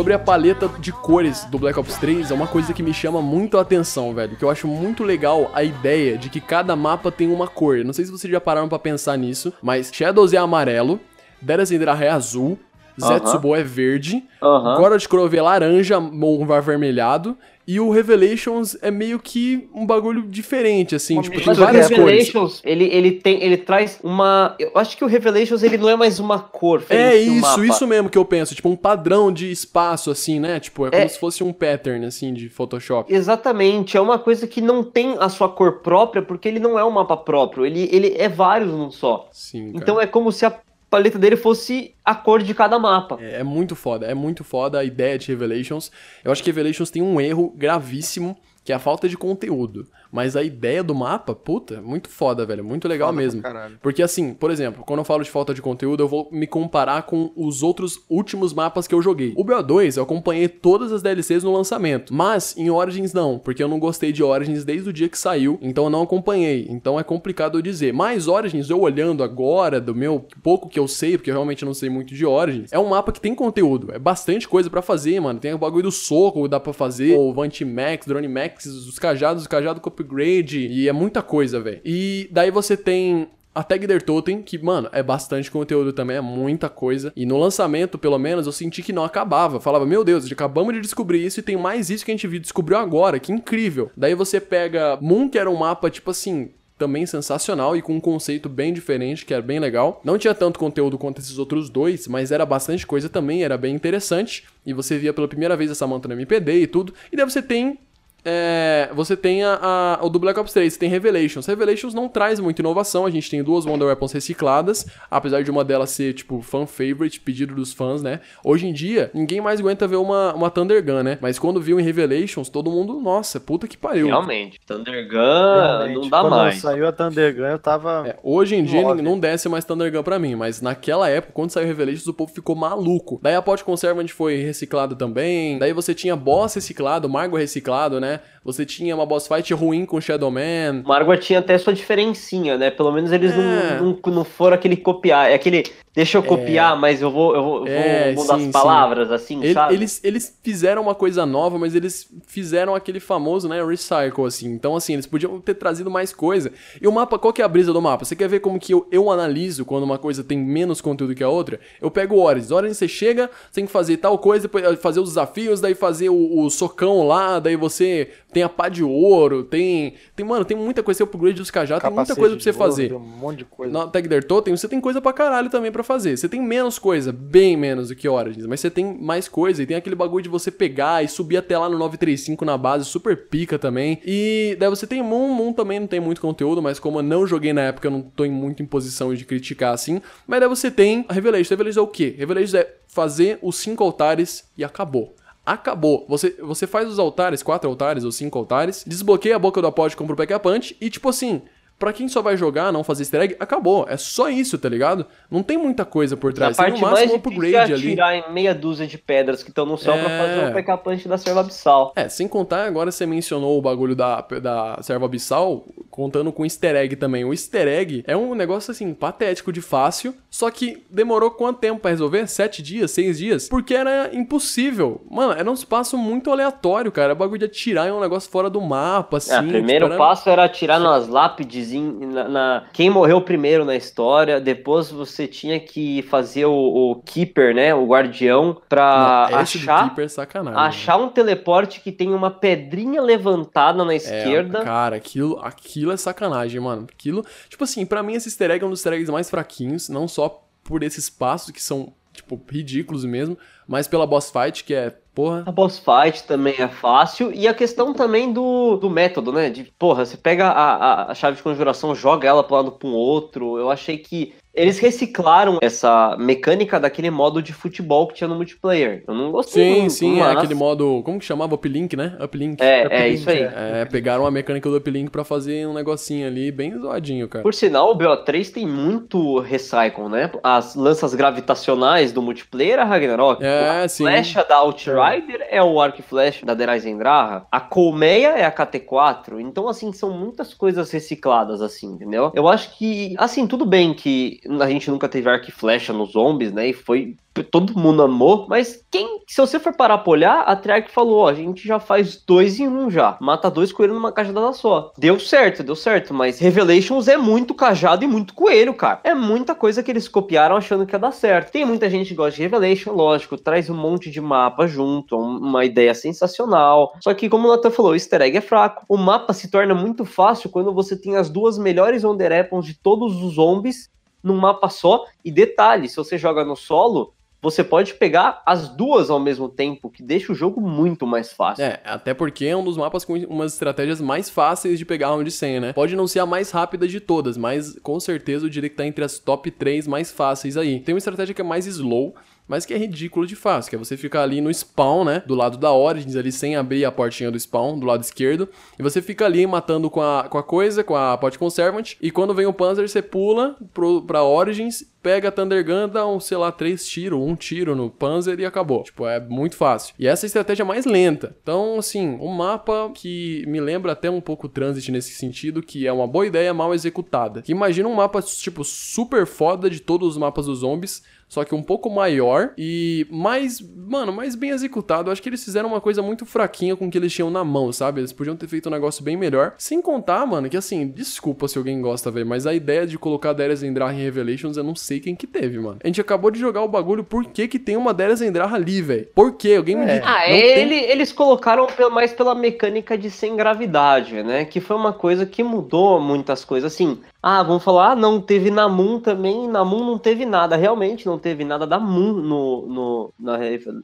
Sobre a paleta de cores do Black Ops 3, é uma coisa que me chama muito a atenção, velho. Que eu acho muito legal a ideia de que cada mapa tem uma cor. Não sei se vocês já pararam pra pensar nisso, mas Shadows é amarelo, Dead Ascender é azul. Zetsubo é verde, Aham. God of Grove é laranja, ou avermelhado, e o Revelations é meio que um bagulho diferente, assim, Uma tipo, tem o várias cores. Revelations, ele, ele tem, ele traz uma. Eu acho que o Revelations ele não é mais uma cor. É isso, isso mesmo que eu penso, tipo um padrão de espaço, assim, né? Tipo, é como É. se fosse um pattern, assim, de Photoshop. Exatamente, é uma coisa que não tem a sua cor própria, porque ele não é um mapa próprio, ele, ele é vários num só. Sim, cara. Então é como se a paleta dele fosse a cor de cada mapa. É, é muito foda, é muito foda a ideia de Revelations. Eu acho que Revelations tem um erro gravíssimo, que é a falta de conteúdo. Mas a ideia do mapa, puta, muito foda, velho. Muito legal Foda mesmo. Porque assim, por exemplo, quando eu falo de falta de conteúdo, eu vou me comparar com os outros últimos mapas que eu joguei. O BO2, eu acompanhei todas as DLCs no lançamento. Mas em Origins não, porque eu não gostei de Origins desde o dia que saiu, então eu não acompanhei. Então é complicado eu dizer. Mas Origins, eu olhando agora, do meu pouco que eu sei, porque eu realmente não sei muito de Origins, é um mapa que tem conteúdo. É bastante coisa pra fazer, mano. Tem o bagulho do soco, dá pra fazer, o Vant Max, Drone Max, os cajados, o cajado upgrade, e é muita coisa, velho. E daí você tem a Tag Der Totem, que, mano, é bastante conteúdo também, é muita coisa. E no lançamento, pelo menos, eu senti que não acabava. Falava, meu Deus, acabamos de descobrir isso e tem mais isso que a gente viu- descobriu agora, que incrível. Daí você pega Moon, que era um mapa, tipo assim, também sensacional e com um conceito bem diferente, que era bem legal. Não tinha tanto conteúdo quanto esses outros dois, mas era bastante coisa também, era bem interessante. E você via pela primeira vez essa manta no MPD e tudo. E daí você tem é, você tem a, a- o do Black Ops 3, você tem Revelations. Revelations não traz muita inovação, a gente tem duas Wonder Weapons recicladas, apesar de uma delas ser, tipo, fan favorite, pedido dos fãs, né? Hoje em dia, ninguém mais aguenta ver uma, uma Thunder Gun, né? Mas quando viu em Revelations, todo mundo, nossa, puta que pariu. Realmente, Thunder Gun Realmente, não dá quando mais. saiu a Thunder Gun, eu tava... É, hoje em dia Nove. não desce mais Thunder Gun pra mim, mas naquela época, quando saiu Revelations, o povo ficou maluco. Daí a Pot Conservant foi reciclado também, daí você tinha Boss reciclado, Margo reciclado, né? Você tinha uma boss fight ruim com Shadow Man. Margua tinha até sua diferencinha, né? Pelo menos eles É. não, não, não foram aquele copiar. É aquele. Deixa eu copiar, mas eu vou, eu vou, eu É, vou mudar sim, as sim. palavras, assim, Ele- sabe? eles, eles fizeram uma coisa nova, mas eles fizeram aquele famoso, né, recycle, assim. Então, assim, eles podiam ter trazido mais coisa. E o mapa, qual que é a brisa do mapa? Você quer ver como que eu, eu analiso quando uma coisa tem menos conteúdo que a outra? Eu pego o Origins. Origins, você chega, você tem que fazer tal coisa, depois eh, fazer os desafios, daí fazer o, o socão lá, daí você tem a pá de ouro, tem... tem mano, tem muita coisa, tem o upgrade dos cajados, tem muita coisa pra você ouro, fazer. tem Um monte de coisa. Na Tag Der Totem, você tem coisa pra caralho também pra fazer. Você tem menos coisa, bem menos do que Origins, mas você tem mais coisa. E tem aquele bagulho de você pegar e subir até lá no 935 na base, super pica também. E daí você tem Moon, Moon também não tem muito conteúdo, mas como eu não joguei na época, eu não tô em muito em posição de criticar assim. Mas daí você tem a Revelation. Revelation é o quê? Revelation é fazer os cinco altares e acabou. Acabou. Você, você faz os altares, quatro altares ou cinco altares, desbloqueia a boca do apóstolo, compra o pack punch e tipo assim, pra quem só vai jogar, não fazer easter egg, acabou. É só isso, tá ligado? Não tem muita coisa por A trás. Tem no parte mais máximo um difícil é upgrade ali. atirar em meia dúzia de pedras que estão no céu pra É. fazer o PK Punch da Serva Abissal. É, sem contar, agora você mencionou o bagulho da, da serva abissal, contando com easter egg também. O easter egg é um negócio, assim, patético de fácil, só que demorou quanto tempo pra resolver? Sete dias? Seis dias? Porque era impossível. Mano, era um espaço muito aleatório, cara. O bagulho de atirar em um negócio fora do mapa, assim. É, o primeiro tipo, era- passo era atirar nas lápides em- na, na- quem morreu primeiro na história. Depois você tinha que fazer o, o Keeper, né? O guardião, pra Não, achar, Keeper é né? achar um teleporte que tem uma pedrinha levantada na É, esquerda. cara, aquilo, aquilo é sacanagem, mano. Aquilo, tipo assim, pra mim esse easter egg é um dos easter eggs mais fraquinhos, não só por esses passos que são tipo, ridículos mesmo, mas pela boss fight, que é, porra. A boss fight também é fácil. E a questão também do, do método, né? De, porra, você pega a, a, a chave de conjuração, joga ela pro lado um outro. Eu achei que eles reciclaram essa mecânica daquele modo de futebol que tinha no multiplayer. Eu não gostei Sim, muito, sim, é mas- aquele modo, como que chamava? Uplink, né? Uplink. É, é Uplink, isso aí. É, pegaram a mecânica do uplink pra fazer um negocinho ali, bem zoadinho, cara. Por sinal, o BO3 tem muito recycle, né? As lanças gravitacionais do multiplayer, a Ragnarok. É, a sim. flecha da Outrider é o arco e flecha da Der Eisendrache. A colmeia é a KT4. Então, assim, são muitas coisas recicladas, assim, entendeu? Eu acho que, assim, tudo bem que a gente nunca teve arco e flecha nos zombies, né? E foi todo mundo amou, mas quem, se você for parar pra olhar, a Treyarch falou, ó, a gente já faz dois em um já, mata dois coelhos numa cajadada só. Deu certo, deu certo, mas Revelations é muito cajado e muito coelho, cara. É muita coisa que eles copiaram achando que ia dar certo. Tem muita gente que gosta de Revelation, lógico, traz um monte de mapa junto, um- uma ideia sensacional. Só que, como o Nathan falou, o easter egg é fraco. O mapa se torna muito fácil quando você tem as duas melhores Wonder de todos os zombies num mapa só. E detalhe, se você joga no solo, você pode pegar as duas ao mesmo tempo, que deixa o jogo muito mais fácil. É, até porque é um dos mapas com umas estratégias mais fáceis de pegar round 100, né? Pode não ser a mais rápida de todas, mas com certeza eu diria que tá entre as top 3 mais fáceis aí. Tem uma estratégia que é mais slow, mas que é ridículo de fácil, que é você ficar ali no spawn, né? Do lado da Origins, ali sem abrir a portinha do spawn, do lado esquerdo. E você fica ali matando com a, com a coisa, com a Pot Conservant. E quando vem o Panzer, você pula pro, pra Origins, pega a Thunder Gun, dá um, sei lá, três tiros, um tiro no Panzer e acabou. Tipo, é muito fácil. E essa é a estratégia mais lenta. Então, assim, um mapa que me lembra até um pouco o Transit nesse sentido, que é uma boa ideia mal executada. Imagina um mapa, tipo, super foda de todos os mapas dos zombies, só que um pouco maior e mais, mano, mais bem executado. Eu acho que eles fizeram uma coisa muito fraquinha com o que eles tinham na mão, sabe? Eles podiam ter feito um negócio bem melhor. Sem contar, mano, que assim, desculpa se alguém gosta, velho, mas a ideia de colocar Darius Zendraha em Revelations, eu não sei quem que teve, mano. A gente acabou de jogar o bagulho, por que que tem uma Darius Zendraha ali, velho? Por quê? Alguém me diz. Ah, Não tem- ele, eles colocaram mais pela mecânica de sem gravidade, né? Que foi uma coisa que mudou muitas coisas. Assim, ah, vamos falar, ah, não teve na Moon também. Na Moon não teve nada, realmente não teve nada da Moon no, no, na,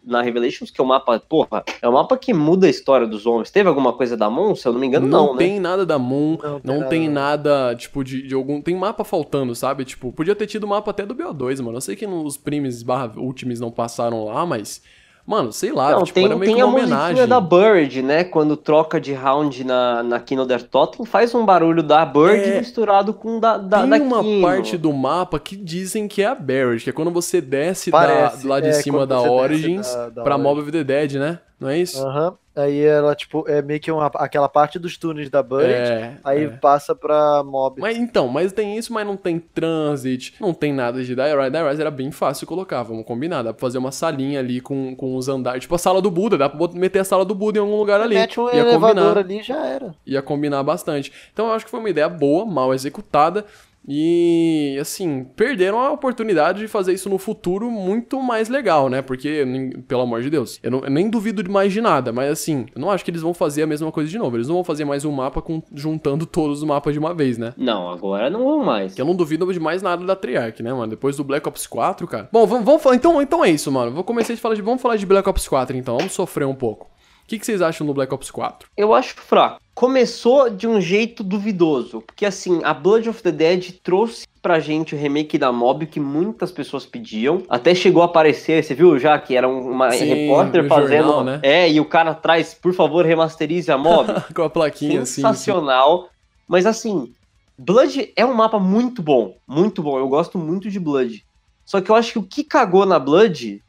na Revelations, que é o mapa, porra, é um mapa que muda a história dos homens. Teve alguma coisa da Moon? Se eu não me engano, não, né? tem nada da Moon, Não não, tem tem nada. tipo, de, de algum. Tem mapa faltando, sabe? Tipo, podia ter tido mapa até do BO2, mano. Eu sei que nos primes barra últimos não passaram lá, mas. Mano, sei lá, Não, tipo, tem, era meio tem a homenagem. da Bird, né? Quando troca de round na, na Kino der Totem, faz um barulho da Bird É. misturado com da, da, Tem da uma Kino. parte do mapa que dizem que é a Barrage, que é quando você desce da, Parece, lá de é, cima da desce Origins da- da pra Origins. Mob of the Dead, né? Não é isso? Aham. Aí ela, tipo, é meio que uma, aquela parte dos túneis da Bird, É, aí é. passa pra mob. Mas então, mas tem isso, mas não tem transit, não tem nada de Die Rise. Die Rise era bem fácil colocar, vamos combinar. Dá pra fazer uma salinha ali com, com os andares. Tipo a sala do Buda, dá pra meter a sala do Buda em algum lugar ali. Mete um Ia elevador combinar, ali já era. ia combinar bastante. Então eu acho que foi uma ideia boa, mal executada. E assim, perderam a oportunidade de fazer isso no futuro muito mais legal, né? Porque, pelo amor de Deus, eu, não- eu nem duvido de mais de nada, mas assim, eu não acho que eles vão fazer a mesma coisa de novo. Eles não vão fazer mais um mapa com- juntando todos os mapas de uma vez, né? Não, agora não vão mais. Que eu não duvido de mais nada da Treyarch, né, mano? Depois do Black Ops 4, cara. Bom, vamos, vamos falar. Então, então é isso, mano. Vou começar a falar de. Vamos falar de Black Ops 4, então. Vamos sofrer um pouco. O que, que vocês acham do Black Ops 4? Eu acho fraco. Começou de um jeito duvidoso, porque assim, a Blood of the Dead trouxe pra gente o remake da Mob que muitas pessoas pediam. Até chegou a aparecer, você viu já que era um- uma Sim, repórter fazendo, jornal, né? é, e o cara traz, por favor, remasterize a Mob. Com a plaquinha assim. Sensacional. Mas assim, Blood é um mapa muito bom, muito bom. Eu gosto muito de Blood. Só que eu acho que o que cagou na Blood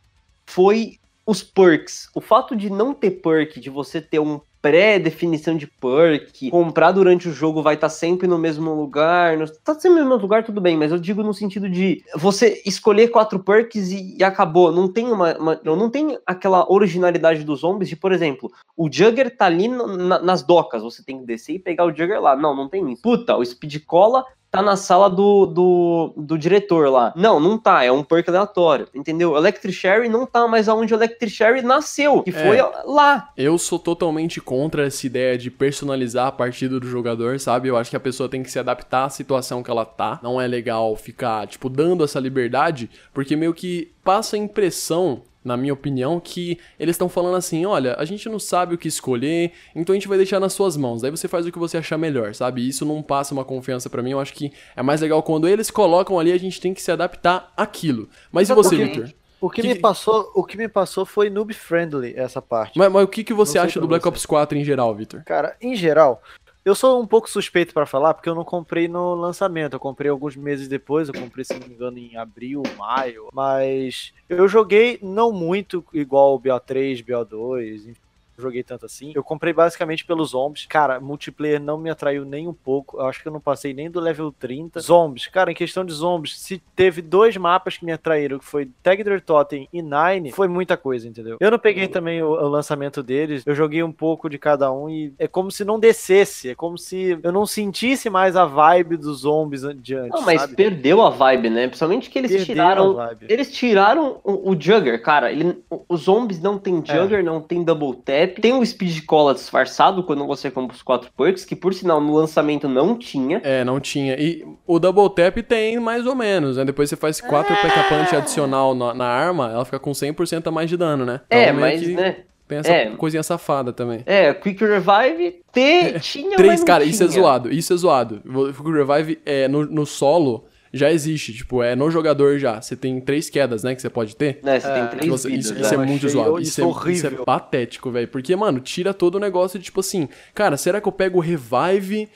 foi os perks. O fato de não ter perk, de você ter um pré-definição de perk, comprar durante o jogo vai estar sempre no mesmo lugar. No... Tá sempre no mesmo lugar, tudo bem, mas eu digo no sentido de você escolher quatro perks e, e acabou. Não tem uma, uma- não tem aquela originalidade dos zombies de, por exemplo, o Jugger tá ali na- nas docas, você tem que descer e pegar o Jugger lá. Não, não tem isso. Puta, o Speed Cola tá na sala do, do, do diretor lá. Não, não tá, é um perk aleatório, entendeu? Electric Sherry não tá mais aonde o Electric Sherry nasceu, que foi lá. Eu sou totalmente contra essa ideia de personalizar a partida do jogador, sabe? Eu acho que a pessoa tem que se adaptar à situação que ela tá. Não é legal ficar, tipo, dando essa liberdade, porque meio que passa a impressão na minha opinião, que eles estão falando assim: olha, a gente não sabe o que escolher, então a gente vai deixar nas suas mãos. Daí você faz o que você achar melhor, sabe? Isso não passa uma confiança pra mim. Eu acho que é mais legal quando eles colocam ali, a gente tem que se adaptar àquilo. Mas e você. Victor? O que, Que- me passou, o que me passou foi noob friendly essa parte. Mas, mas o que, que você acha do Black você. Ops 4 em geral, Victor? Cara, em geral, eu sou um pouco suspeito pra falar porque eu não comprei no lançamento. Eu comprei alguns meses depois, eu comprei, se não me engano, em abril, maio. Mas eu joguei não muito igual o BO3, BO2, enfim. não Joguei tanto assim. Eu comprei basicamente pelos zombies. Cara, multiplayer não me atraiu nem um pouco. Eu acho que eu não passei nem do level 30. Zombies, cara, em questão de zombies, se teve dois mapas que me atraíram, que foi Tagder Totem e Nine, foi muita coisa, entendeu? Eu não peguei também o, o lançamento deles. Eu joguei um pouco de cada um e é como se não descesse. É como se eu não sentisse mais a vibe dos zombies adiante. Não, mas sabe? perdeu a vibe, né? Principalmente que eles Perdeu tiraram. Eles tiraram o, o Jugger, cara. Ele, o- os zombies não tem É. Jugger, não tem Double Tap. Tem o Speed Cola disfarçado quando você compra os quatro perks, que por sinal no lançamento não tinha. É, não tinha. E o Double Tap tem mais ou menos, né? Depois você faz 4 Pack Punch adicional na, na arma, ela fica com 100% a mais de dano, né? é, Então, meio mas, que né? Tem essa é. coisinha safada também. É, Quick Revive te, tinha, Três, cara, isso é tinha. zoado, isso é zoado. Quick Revive é, no, no solo já existe, tipo, é no jogador já. Você tem três quedas, né, que você pode ter. Né, você tem É, três Que você- vidas, isso, né? isso é muito achei zoado. isso Isso, é, isso é patético, velho. Porque, mano, tira todo o negócio de tipo assim, cara, será que eu pego o revive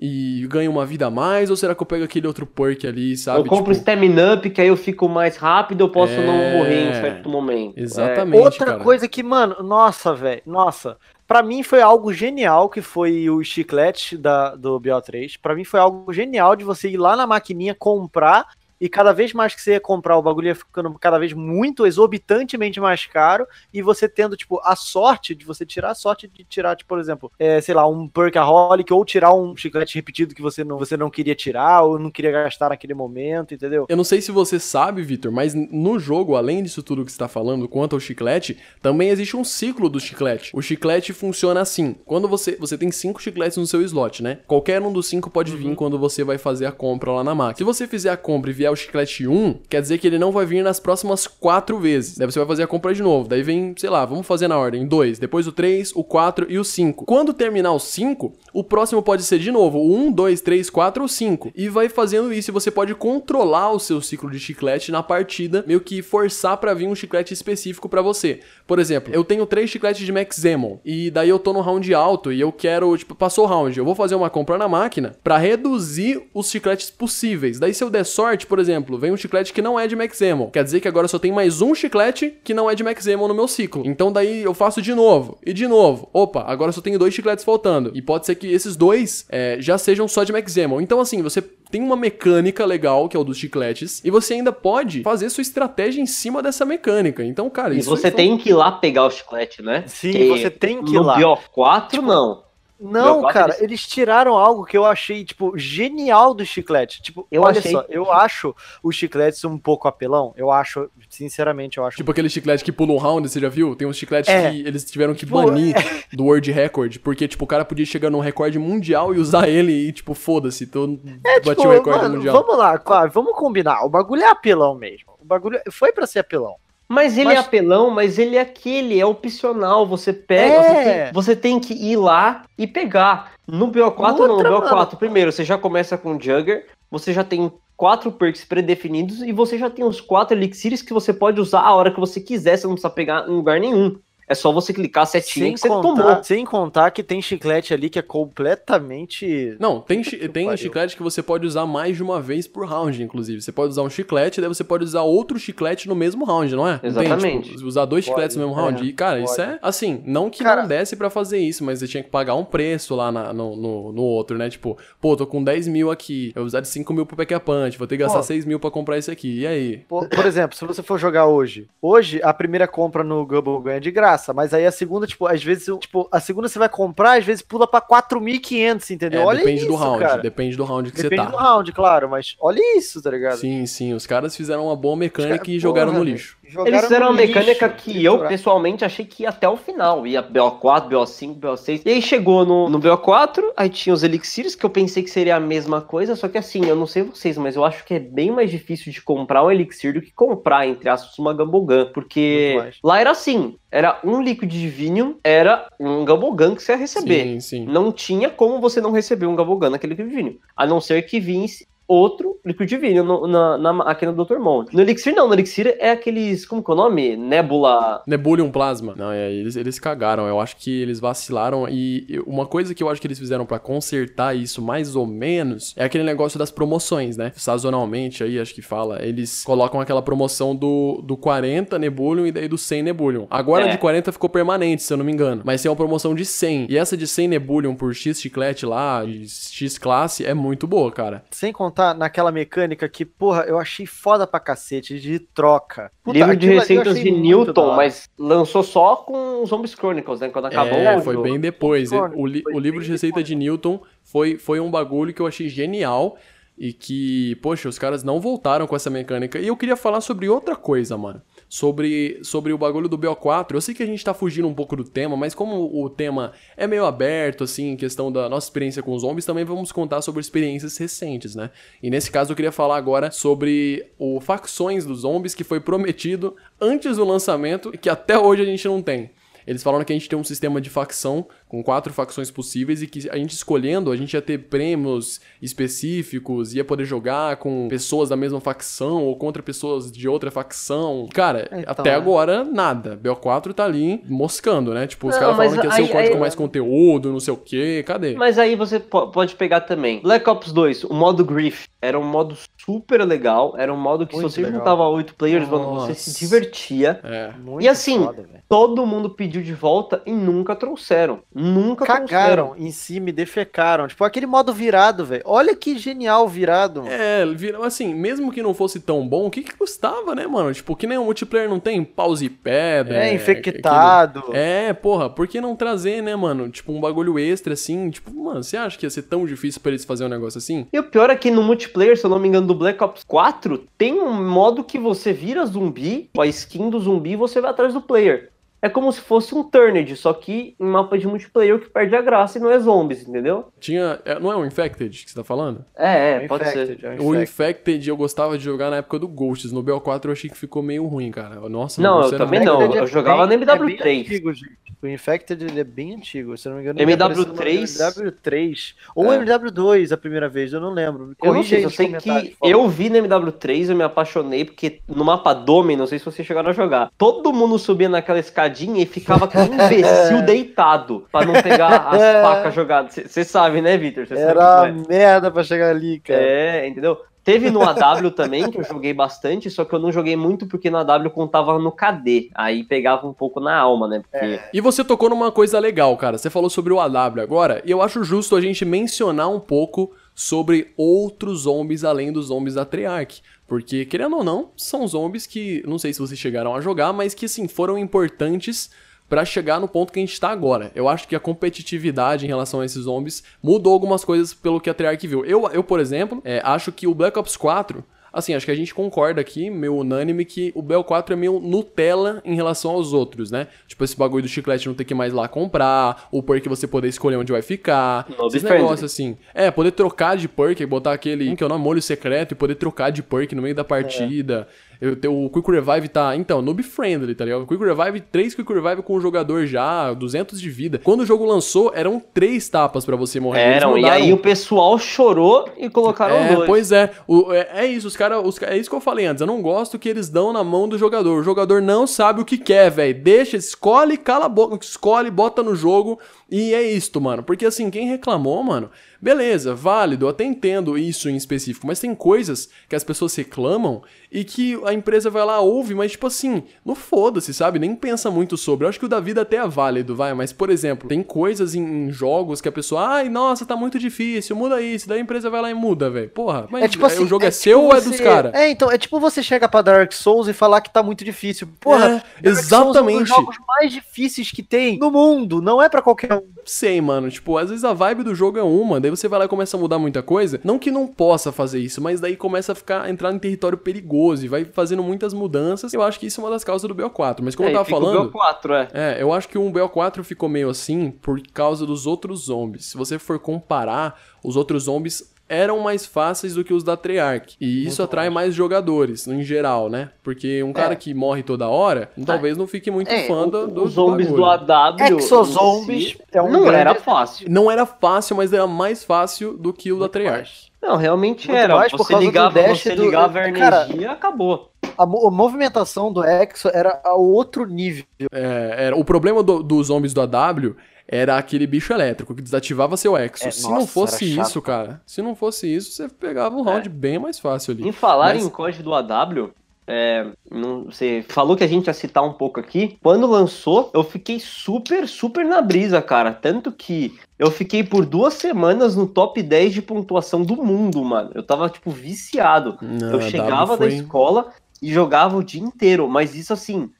e ganho uma vida a mais? Ou será que eu pego aquele outro perk ali, sabe? Eu compro Tipo, Stamina Up, que aí eu fico mais rápido, eu posso É. não morrer em um certo momento. Exatamente. Outra cara. coisa que, mano, nossa, velho, nossa. Pra mim foi algo genial que foi o chiclete da, do BO3. Pra mim foi algo genial de você ir lá na maquininha comprar e cada vez mais que você ia comprar o bagulho ia ficando cada vez muito exorbitantemente mais caro e você tendo, tipo, a sorte de você tirar a sorte de tirar, tipo, por exemplo, é, sei lá, um Perkaholic ou tirar um chiclete repetido que você não, você não queria tirar ou não queria gastar naquele momento, entendeu? Eu não sei se você sabe, Vitor, mas no jogo, além disso tudo que você está falando, quanto ao chiclete, também existe um ciclo do chiclete. O chiclete funciona assim: quando você você tem cinco chicletes no seu slot, né? Qualquer um dos cinco pode vir quando você vai fazer a compra lá na máquina. Se você fizer a compra e vier o chiclete 1, quer dizer que ele não vai vir nas próximas quatro vezes. Daí você vai fazer a compra de novo. Daí vem, sei lá, vamos fazer na ordem: 2, depois o 3, o 4 e o 5. Quando terminar o 5, o próximo pode ser de novo o 1, 2, 3, 4 ou 5. E vai fazendo isso e você pode controlar o seu ciclo de chiclete na partida, meio que forçar pra vir um chiclete específico pra você. Por exemplo, eu tenho três chicletes de Max Zemon e daí eu tô no round alto e eu quero, tipo, passou o round, eu vou fazer uma compra na máquina pra reduzir os chicletes possíveis. Daí se eu der sorte, por exemplo, vem um chiclete que não é de Max Zemon, quer dizer que agora só tem mais um chiclete que não é de Max Zemon no meu ciclo. Então daí eu faço de novo e de novo. Opa, agora só tenho dois chicletes faltando. E pode ser que esses dois é, já sejam só de Max Zemon. Então assim, você tem uma mecânica legal, que é o dos chicletes, e você ainda pode fazer sua estratégia em cima dessa mecânica. Então, cara, E isso você foi- tem que ir lá pegar o chiclete, né? Sim, Que você tem que ir no lá. BO4, não. Não, cara, eles- eles tiraram algo que eu achei, tipo, genial do chiclete. Tipo, Eu olha achei só, eu acho os chicletes um pouco apelão. Eu acho, sinceramente, eu acho. Tipo aquele chiclete que pula um round, você já viu? Tem uns chicletes É. que eles tiveram que Tipo, banir do World Record, porque, tipo, o cara podia chegar num recorde mundial e usar ele e, tipo, foda-se, então é, bati tipo, o recorde mano, mundial. vamos lá, claro, vamos combinar. O bagulho é apelão mesmo. O bagulho foi pra ser apelão. Mas ele Mas- é apelão, mas ele é aquele, é opcional. Você pega, É. você, tem, você tem que ir lá e pegar. No BO4 não, no Outra, BO4, mano. primeiro, você já começa com o Jugger, você já tem quatro perks pré-definidos e você já tem os quatro elixirs que você pode usar a hora que você quiser, você não precisa pegar em lugar nenhum. É só você clicar setinho Sem que você contar, tomou. sem contar que tem chiclete ali que é completamente. Não, tem, chi- que tem chiclete que você pode usar mais de uma vez por round, inclusive. Você pode usar um chiclete, daí você pode usar outro chiclete no mesmo round, não é? Não tem, Exatamente. tipo, usar dois Pode, chicletes no mesmo é, round. E, cara, isso pode. é, assim, não que Cara- não desse pra fazer isso, mas você tinha que pagar um preço lá na- no, no, no outro, né? Tipo, pô, tô com 10 mil aqui, eu vou usar de 5 mil pro Pack a Punch, vou ter que gastar Pô. 6 mil pra comprar isso aqui. E aí? Por, por exemplo, se você for jogar hoje, hoje a primeira compra no Gubble Gun é de graça. Graça, mas aí a segunda, tipo, às vezes, tipo, a segunda você vai comprar, às vezes pula pra 4.500, entendeu? É, olha depende isso, do round, cara. depende do round que Depende você do tá. round, claro, mas olha isso, tá ligado? Sim, sim, os caras fizeram uma boa mecânica Cara, e jogaram porra, no lixo. Jogaram Eles fizeram uma mecânica lixo, que eu, pessoalmente, achei que ia até o final. Ia BO4, BO5, BO6. E aí chegou no, no BO4, aí tinha os elixirs, que eu pensei que seria a mesma coisa, só que assim, eu não sei vocês, mas eu acho que é bem mais difícil de comprar um elixir do que comprar, entre aspas, uma Gambogan. Porque lá era assim, era um Liquid Divinium, era um Gambogan que você ia receber. Sim, sim. Não tinha como você não receber um Gabogan naquele Liquid Divinium. A não ser que vinsse outro Liquid Divinium no- na, na máquina do Dr. Monte. No Elixir não, no Elixir é aqueles, como que é o nome? Nebula... Nebulium Plasma. Não, é, eles, eles cagaram. Eu acho que eles vacilaram. E uma coisa que eu acho que eles fizeram pra consertar isso mais ou menos é aquele negócio das promoções, né? Sazonalmente aí, acho que fala. Eles colocam aquela promoção do, do 40 Nebulium e daí do 100 Nebulium. Agora É. de 40 ficou permanente, se eu não me engano. Mas tem uma promoção de 100. E essa de 100 Nebulium por X chiclete lá, de X classe, é muito boa, cara. Sem contar naquela mecânica que, porra, eu achei foda pra cacete, de troca. Puta, livro de receitas de Newton, mas lançou só com os Zombies Chronicles, né? Quando acabou é, o foi jogo. bem depois. Foi O, li- o livro de receita de Newton foi, foi um bagulho que eu achei genial e que, poxa, os caras não voltaram com essa mecânica. E eu queria falar sobre outra coisa, mano. Sobre, sobre o bagulho do BO4. Eu sei que a gente tá fugindo um pouco do tema, mas como o tema é meio aberto, assim, em questão da nossa experiência com zombies, também vamos contar sobre experiências recentes, né? E nesse caso eu queria falar agora sobre o Facções dos Zombies, que foi prometido antes do lançamento e que até hoje a gente não tem. Eles falaram que a gente tem um sistema de facção com quatro facções possíveis e que a gente escolhendo, a gente ia ter prêmios específicos, ia poder jogar com pessoas da mesma facção ou contra pessoas de outra facção. Cara, Então, até né? agora, nada. BO4 tá ali moscando, né? Tipo, os caras falando que ia ser o código com mais conteúdo, não sei o quê. Cadê? Mas aí você po- pode pegar também. Black Ops 2, o modo Griff, era um modo super legal. Era um modo que Muito se você legal. juntava oito players, mano, você se divertia. É. Muito E assim, foda. Todo mundo pediu de volta e nunca trouxeram. Nunca Cagaram em cima e defecaram. Tipo, aquele modo virado, velho. Olha que genial virado, mano. É, vira- assim, mesmo que não fosse tão bom, o que que custava, né, mano? Tipo, que nem o multiplayer não tem pause e pedra. É, aquele- infectado. É, porra, por que não trazer, né, mano? Tipo, um bagulho extra assim? Tipo, mano, você acha que ia ser tão difícil pra eles fazerem um negócio assim? E o pior é que no multiplayer, se eu não me engano, do Black Ops 4, tem um modo que você vira zumbi, a skin do zumbi e você vai atrás do player. É como se fosse um Turned, só que em mapa de multiplayer que perde a graça e não é zombies, entendeu? Tinha. é, não é o Infected que você tá falando? É, é, É pode infected, ser. é O infected. Infected eu gostava de jogar na época do Ghosts. No BO4 eu achei que ficou meio ruim, cara. Nossa, Não, eu também não. bom. eu jogava bem- no MW3. É bem antigo, gente. O Infected ele é bem antigo, se eu não me engano. ele MW3? apareceu no MW3 ou É. MW2 a primeira vez, eu não lembro. Eu não sei, eu sei que eu vi no MW3, eu me apaixonei, porque no mapa Domen, não sei se vocês chegaram a jogar, todo mundo subia naquela escadinha e ficava com um imbecil deitado, pra não pegar as facas jogadas. Você sabe, né, sabe Era como uma merda pra chegar ali, cara. É, entendeu? Teve no AW também, que eu joguei bastante, só que eu não joguei muito porque no AW contava no KD. Aí pegava um pouco na alma, né? Porque E você tocou numa coisa legal, cara. Você falou sobre o AW agora, e eu acho justo a gente mencionar um pouco sobre outros zombies além dos zombies da Treyarch. Porque, querendo ou não, são zombies que, não sei se vocês chegaram a jogar, mas que, assim, foram importantes pra chegar no ponto que a gente tá agora. Eu acho que a competitividade em relação a esses zombies mudou algumas coisas pelo que a Treyarch viu. Eu, eu por exemplo, é, acho que o Black Ops 4 Assim, acho que a gente concorda aqui, meio unânime, que o BO4 é meio Nutella em relação aos outros, né? Tipo, esse bagulho do chiclete não ter que mais lá comprar, o perk você poder escolher onde vai ficar, Mob esses friendly. negócios assim. É, poder trocar de perk, botar aquele, que é o nome, molho secreto, e poder trocar de perk no meio da partida. Eu, o Quick Revive tá, então, noob friendly, tá ligado? Quick Revive, 3 Quick Revive com o jogador já, 200 de vida. Quando o jogo lançou, eram três tapas pra você morrer. Eram, e aí o pessoal chorou e colocaram É, dois. pois é. O- é. É isso, os caras. É isso que eu falei antes. Eu não gosto que eles dão na mão do jogador. O jogador não sabe o que quer, velho. Deixa, escolhe, cala a boca, escolhe, bota no jogo. E é isto, mano. Porque assim, quem reclamou, mano, beleza, válido, eu até entendo isso em específico. Mas tem coisas que as pessoas reclamam e que a empresa vai lá, ouve, mas tipo assim, não foda-se, sabe? Nem pensa muito sobre. Eu acho que o da vida até é válido, vai, mas por exemplo, tem coisas em, em jogos que a pessoa, ai, nossa, tá muito difícil, muda isso. Daí a empresa vai lá e muda, velho. Porra, mas É tipo assim, o jogo é, tipo seu ou é você- dos caras? É, então, é tipo você chega pra Dark Souls e falar que tá muito difícil. Porra, É, Dark Souls é um exatamente. dos jogos mais difíceis que tem no mundo, não é pra qualquer um. sei, mano. Tipo, às vezes a vibe do jogo é uma, daí você vai lá e começa a mudar muita coisa. Não que não possa fazer isso, mas daí começa a ficar entrar em território perigoso e vai fazendo muitas mudanças. Eu acho que isso é uma das causas do BO4. Mas como É, eu tava fica o falando. BO4, é. É, eu acho que o BO4 ficou meio assim por causa dos outros zombies. Se você for comparar, os outros zombies eram mais fáceis do que os da Treyarch. E isso atrai mais jogadores, em geral, né? Porque um cara que morre toda hora, talvez não fique muito É, fã o- do, do os zombies do. AW. Exozombies em si, é um não grande era fácil. Não era fácil, mas era mais fácil do que o da Treyarch. Não, realmente Muito era. mais por Você causa do ligava, dash você do- ligava a Cara, energia, acabou. A, a movimentação do Exo era a outro nível. É, era, o problema do- dos zombies do AW era aquele bicho elétrico que desativava seu exo. É, se nossa, não fosse isso, cara, se não fosse isso, você pegava um round bem mais fácil ali. Em falar Mas- em código do AW, é, não- você falou que a gente ia citar um pouco aqui. Quando lançou, eu fiquei super, super na brisa, cara. Tanto que eu fiquei por duas semanas no top 10 de pontuação do mundo, mano. Eu tava, tipo, viciado. Não, eu chegava da escola e jogava o dia inteiro. Mas isso, assim,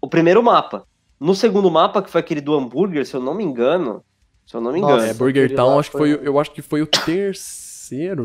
o primeiro mapa. No segundo mapa, que foi aquele do hambúrguer, se eu não me engano. Se eu não me Nossa, engano. É, Burger Town, acho que foi foi, eu acho que foi o terceiro,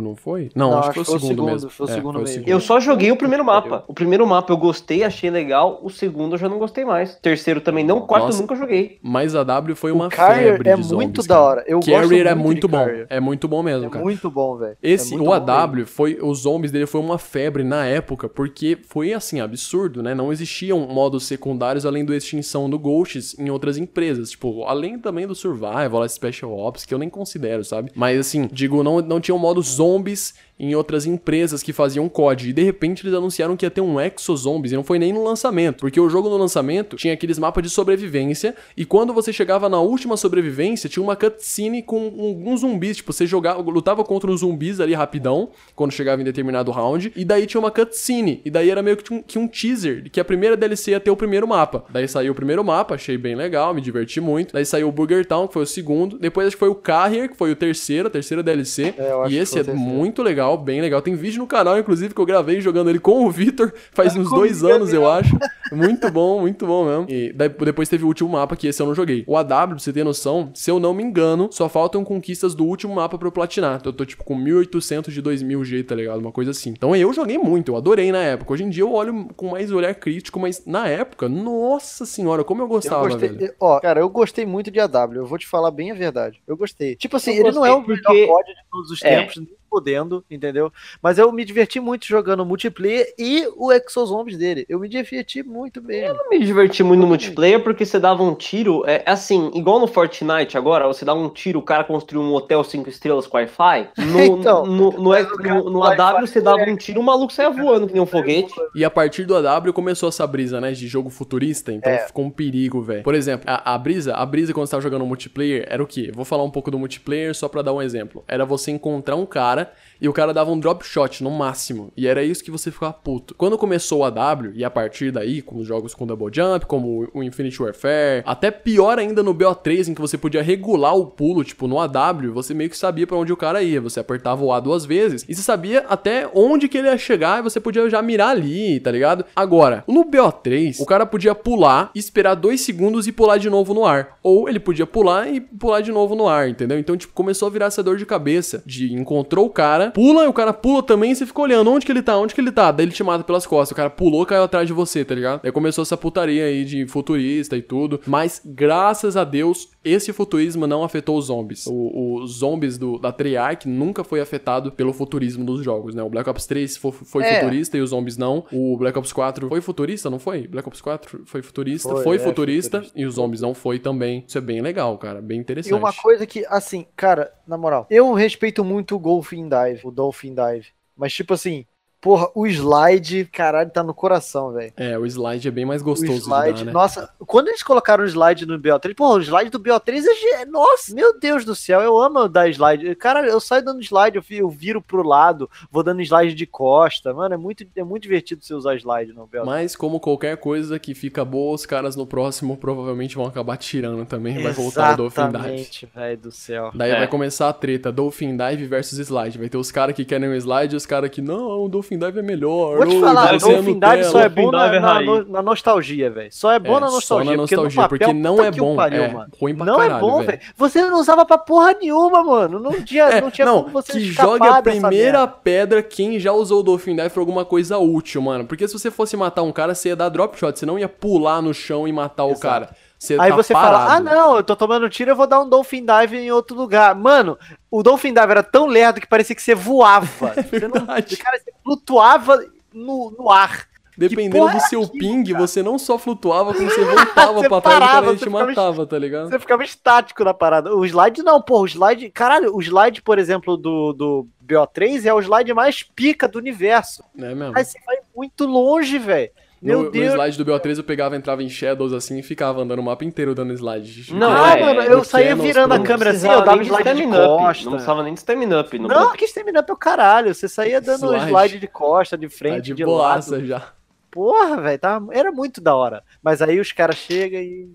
não foi? Não, Não, acho que foi o segundo, mesmo. foi o É, segundo mesmo. Eu só joguei o primeiro mapa. O primeiro mapa eu gostei, achei legal. O segundo eu já não gostei mais. O terceiro também não. O quarto Nossa. eu nunca joguei. Mas a W foi uma o febre é de muito zombies, da cara. hora. Eu gosto Carrier é muito muito de bom. Carrier. É muito bom mesmo, É cara. muito bom, velho. Esse, É muito o bom mesmo. AW, foi, os zombies dele foi uma febre na época, porque foi assim, absurdo, né? Não existiam modos secundários além do extinção do Ghosts em outras empresas. Tipo, além também do Survival, Special Ops, que eu nem considero, sabe? Mas assim, digo, não, não tinham modos zombies em outras empresas que faziam COD. E de repente eles anunciaram que ia ter um Exo Zombies. E não foi nem no lançamento. Porque o jogo no lançamento tinha aqueles mapas de sobrevivência. E quando você chegava na última sobrevivência, tinha uma cutscene com um, um zumbis. Tipo, você jogava, lutava contra uns zumbis ali rapidão. Quando chegava em determinado round. E daí tinha uma cutscene. E daí era meio que um, que um teaser. Que a primeira DLC ia ter o primeiro mapa. Daí saiu o primeiro mapa, achei bem legal, me diverti muito. Daí saiu o Burger Town, que foi o segundo. Depois acho que foi o Carrier, que foi o terceiro, a terceira DLC. É, e esse é muito legal, bem legal. Tem vídeo no canal, inclusive, que eu gravei jogando ele com o Vitor faz uns dois anos, eu acho. Muito bom, muito bom mesmo. E daí- depois teve o último mapa, que esse eu não joguei. O AW, pra você ter noção, se eu não me engano, só faltam conquistas do último mapa pra eu platinar. Eu tô tipo com 1800 de 2000G, tá ligado? Uma coisa assim. Então eu joguei muito, eu adorei na época. Hoje em dia eu olho com mais olhar crítico, mas na época, nossa senhora, como eu Eu gostava, gostei, velho. ó, cara, eu gostei muito de AW, eu vou te falar bem a verdade. Eu gostei. Tipo assim, Eu ele não é o melhor porque- COD de todos os É. tempos, nem podendo, entendeu? Mas eu me diverti muito jogando multiplayer e o Exozombies dele. Eu me diverti muito mesmo. Eu me diverti muito no multiplayer porque você dava um tiro, é assim, igual no Fortnite agora, você dá um tiro, o cara construiu um hotel 5 estrelas com Wi-Fi. No, Então, no, no, no, no AW você dava um tiro, o maluco saia voando que nem um foguete. E a partir do AW começou essa brisa, né, de jogo futurista, então É. ficou um perigo, velho. Por exemplo, a, a brisa, a brisa quando você tava jogando multiplayer era o quê? Vou falar um pouco do multiplayer só pra dar um exemplo. Era você encontrar um cara e o cara dava um drop shot no máximo, e era isso que você ficava puto. Quando começou o AW e a partir daí, com os jogos com double jump, como o Infinite Warfare, até pior ainda no BO3 em que você podia regular o pulo, tipo no AW, você meio que sabia pra onde o cara ia, você apertava o A duas vezes e você sabia até onde que ele ia chegar e você podia já mirar ali, tá ligado? Agora, no BO3, o cara podia pular, esperar dois segundos e pular de novo no ar. Ou ele podia pular e pular de novo no ar, entendeu? Então, tipo, começou a virar essa dor de cabeça. De encontrou o cara, pula, e o cara pula também e você fica olhando onde que ele tá, onde que ele tá. Daí ele te mata pelas costas. O cara pulou, caiu atrás de você, tá ligado? Daí começou essa putaria aí de futurista e tudo. Mas, graças a Deus, esse futurismo não afetou os zombies. Os zombies do, da Treyarch nunca foi afetado pelo futurismo dos jogos, né? O Black Ops 3 fo- foi, É. futurista e os zombies não. O Black Ops 4 foi futurista, não foi? Black Ops 4 foi futurista, foi, Foi, é, futurista, futurista. e os zombies não foi também. Isso é bem legal, cara, bem interessante. E uma coisa que, assim, cara, na moral, eu respeito muito o Golfin Dive, o Dolphin Dive. Mas, tipo assim, porra, o slide, caralho, tá no coração, velho. É, o slide é bem mais O gostoso slide, de dar, né? nossa, quando eles colocaram o slide no BO3, pô, o slide do BO3 é. Nossa, meu Deus do céu, eu amo dar slide. Cara, eu saio dando slide, eu viro pro lado, vou dando slide de costa. Mano, é muito, é muito divertido você usar slide no BO3. Mas, como qualquer coisa que fica boa, os caras no próximo provavelmente vão acabar tirando também. Vai voltar o Dolphin Dive. Exatamente, velho do céu. Daí É. vai começar a treta, Dolphin Dive versus Slide. Vai ter os caras que querem o Slide e os caras que, não, o Dolphin Dive é melhor. Vou te falar, o Dolphin é Dive Nutella." só é Dolphin bom na, é na, na nostalgia, velho. Só é bom É, na só nostalgia. na porque no nostalgia, papel, porque não é o bom, pariu, é, mano. ruim pra não é caralho, bom, velho. Você não usava pra porra nenhuma, mano. Não tinha, É, não tinha não, como você que jogue a primeira merda. pedra quem já usou o Dolphin Dive pra alguma coisa útil, mano. Porque se você fosse matar um cara, você ia dar drop shot, você não ia pular no chão e matar o Exato. cara. Você Aí tá você parado. fala, ah não, eu tô tomando tiro, eu vou dar um Dolphin Dive em outro lugar. Mano, o Dolphin Dive era tão lerdo que parecia que você voava. Você não, cara, você flutuava no, no ar. Dependendo do é seu aquilo, ping, cara? você não só flutuava, como você voltava Você pra trás e te matava, tá ligado? Você ficava estático na parada. O slide não, pô, o slide. Caralho, o slide, por exemplo, do, do BO3 é o slide mais pica do universo. É mesmo. Mas você vai muito longe, velho. Meu no, no Deus. slide do BO3 eu pegava, entrava em Shadows assim e ficava andando o mapa inteiro dando slide. Não, ah, é, mano, eu no saía virando a câmera assim, eu dava de slide de up, costa. Não precisava nem de stamina up. No Não, que stamina up é o caralho. Você saía dando Slide. slide de costa, de Tá frente, de de, boaça lado. já. Porra, velho, tá... era muito da hora. Mas aí os caras chegam e.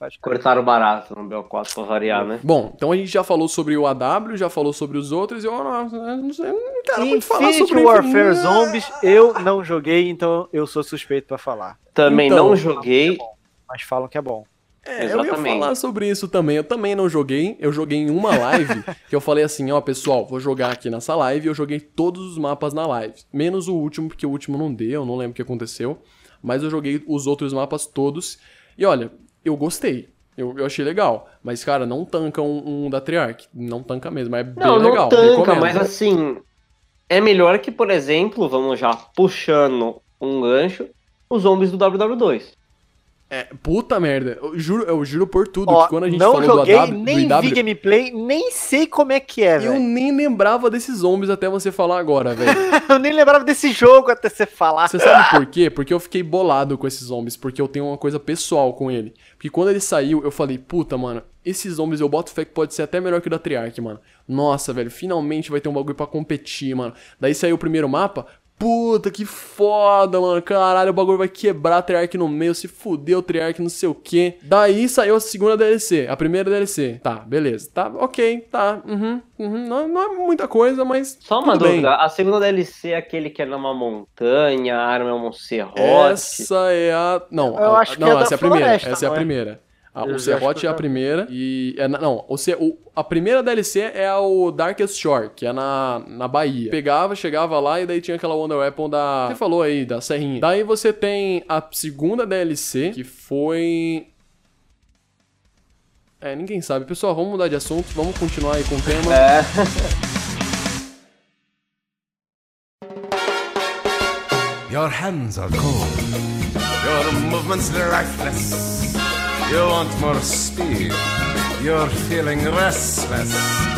Faz Cortaram barato no BO4 pra variar, né? Bom, então a gente já falou sobre o AW, já falou sobre os outros, e eu não, não sei, não quero muito falar sobre Warfare Zombies, eu não joguei, então eu sou suspeito pra falar. Também Então, não joguei. Mas falam que é bom. É, eu ia Exatamente. falar sobre isso também. Eu também não joguei. Eu joguei em uma live que eu falei assim, ó, pessoal, vou jogar aqui nessa live. Eu joguei todos os mapas na live. Menos o último, porque o último não deu, eu não lembro o que aconteceu. Mas eu joguei os outros mapas todos. E olha, eu gostei. Eu, eu achei legal. Mas, cara, não tanca um, um da Triarch. Não tanca mesmo. É bem Não, legal. não tanca, recomendo. mas assim, é melhor que, por exemplo, vamos já puxando um gancho, os zombies do WW2. É, puta merda. Eu juro, eu juro por tudo Ó, que quando a gente não falou joguei, do AW, nem do vi IW, gameplay, nem sei como é que é, eu velho. nem lembrava desses zombies até você falar agora, velho. Eu nem lembrava desse jogo até você falar. Você sabe por quê? Porque eu fiquei bolado com esses zombies, porque eu tenho uma coisa pessoal com ele. Porque quando ele saiu, eu falei, puta, mano, esses zombies eu boto fé que pode ser até melhor que o da Triarch, mano. Nossa, velho, finalmente vai ter um bagulho pra competir, mano. Daí saiu o primeiro mapa, puta, que foda, mano. Caralho, o bagulho vai quebrar a Triarch no meio, se fudeu o Triarch, não sei o quê. Daí saiu a segunda DLC, a primeira DLC. Tá, beleza, tá, ok, tá, uhum, uhum. Não, não é muita coisa, mas Só uma tudo bem. dúvida, a segunda DLC é aquele que é numa montanha, a arma é um serrote. Essa é a. Não, Eu a- acho que não, é da essa é a primeira. floresta, essa é a é? primeira. A- Eu o Serrote é a primeira. E. É, na- não, o, Ce- o- a primeira DLC é o Darkest Shore, que é na, na Bahia. Pegava, chegava lá e daí tinha aquela Wonder Weapon da. Você falou aí, da Serrinha. Daí você tem a segunda DLC, que foi. É, ninguém sabe. Pessoal, vamos mudar de assunto, vamos continuar aí com o tema. É, Your hands are cold. Your movements lifeless. You want more speed. You're feeling restless.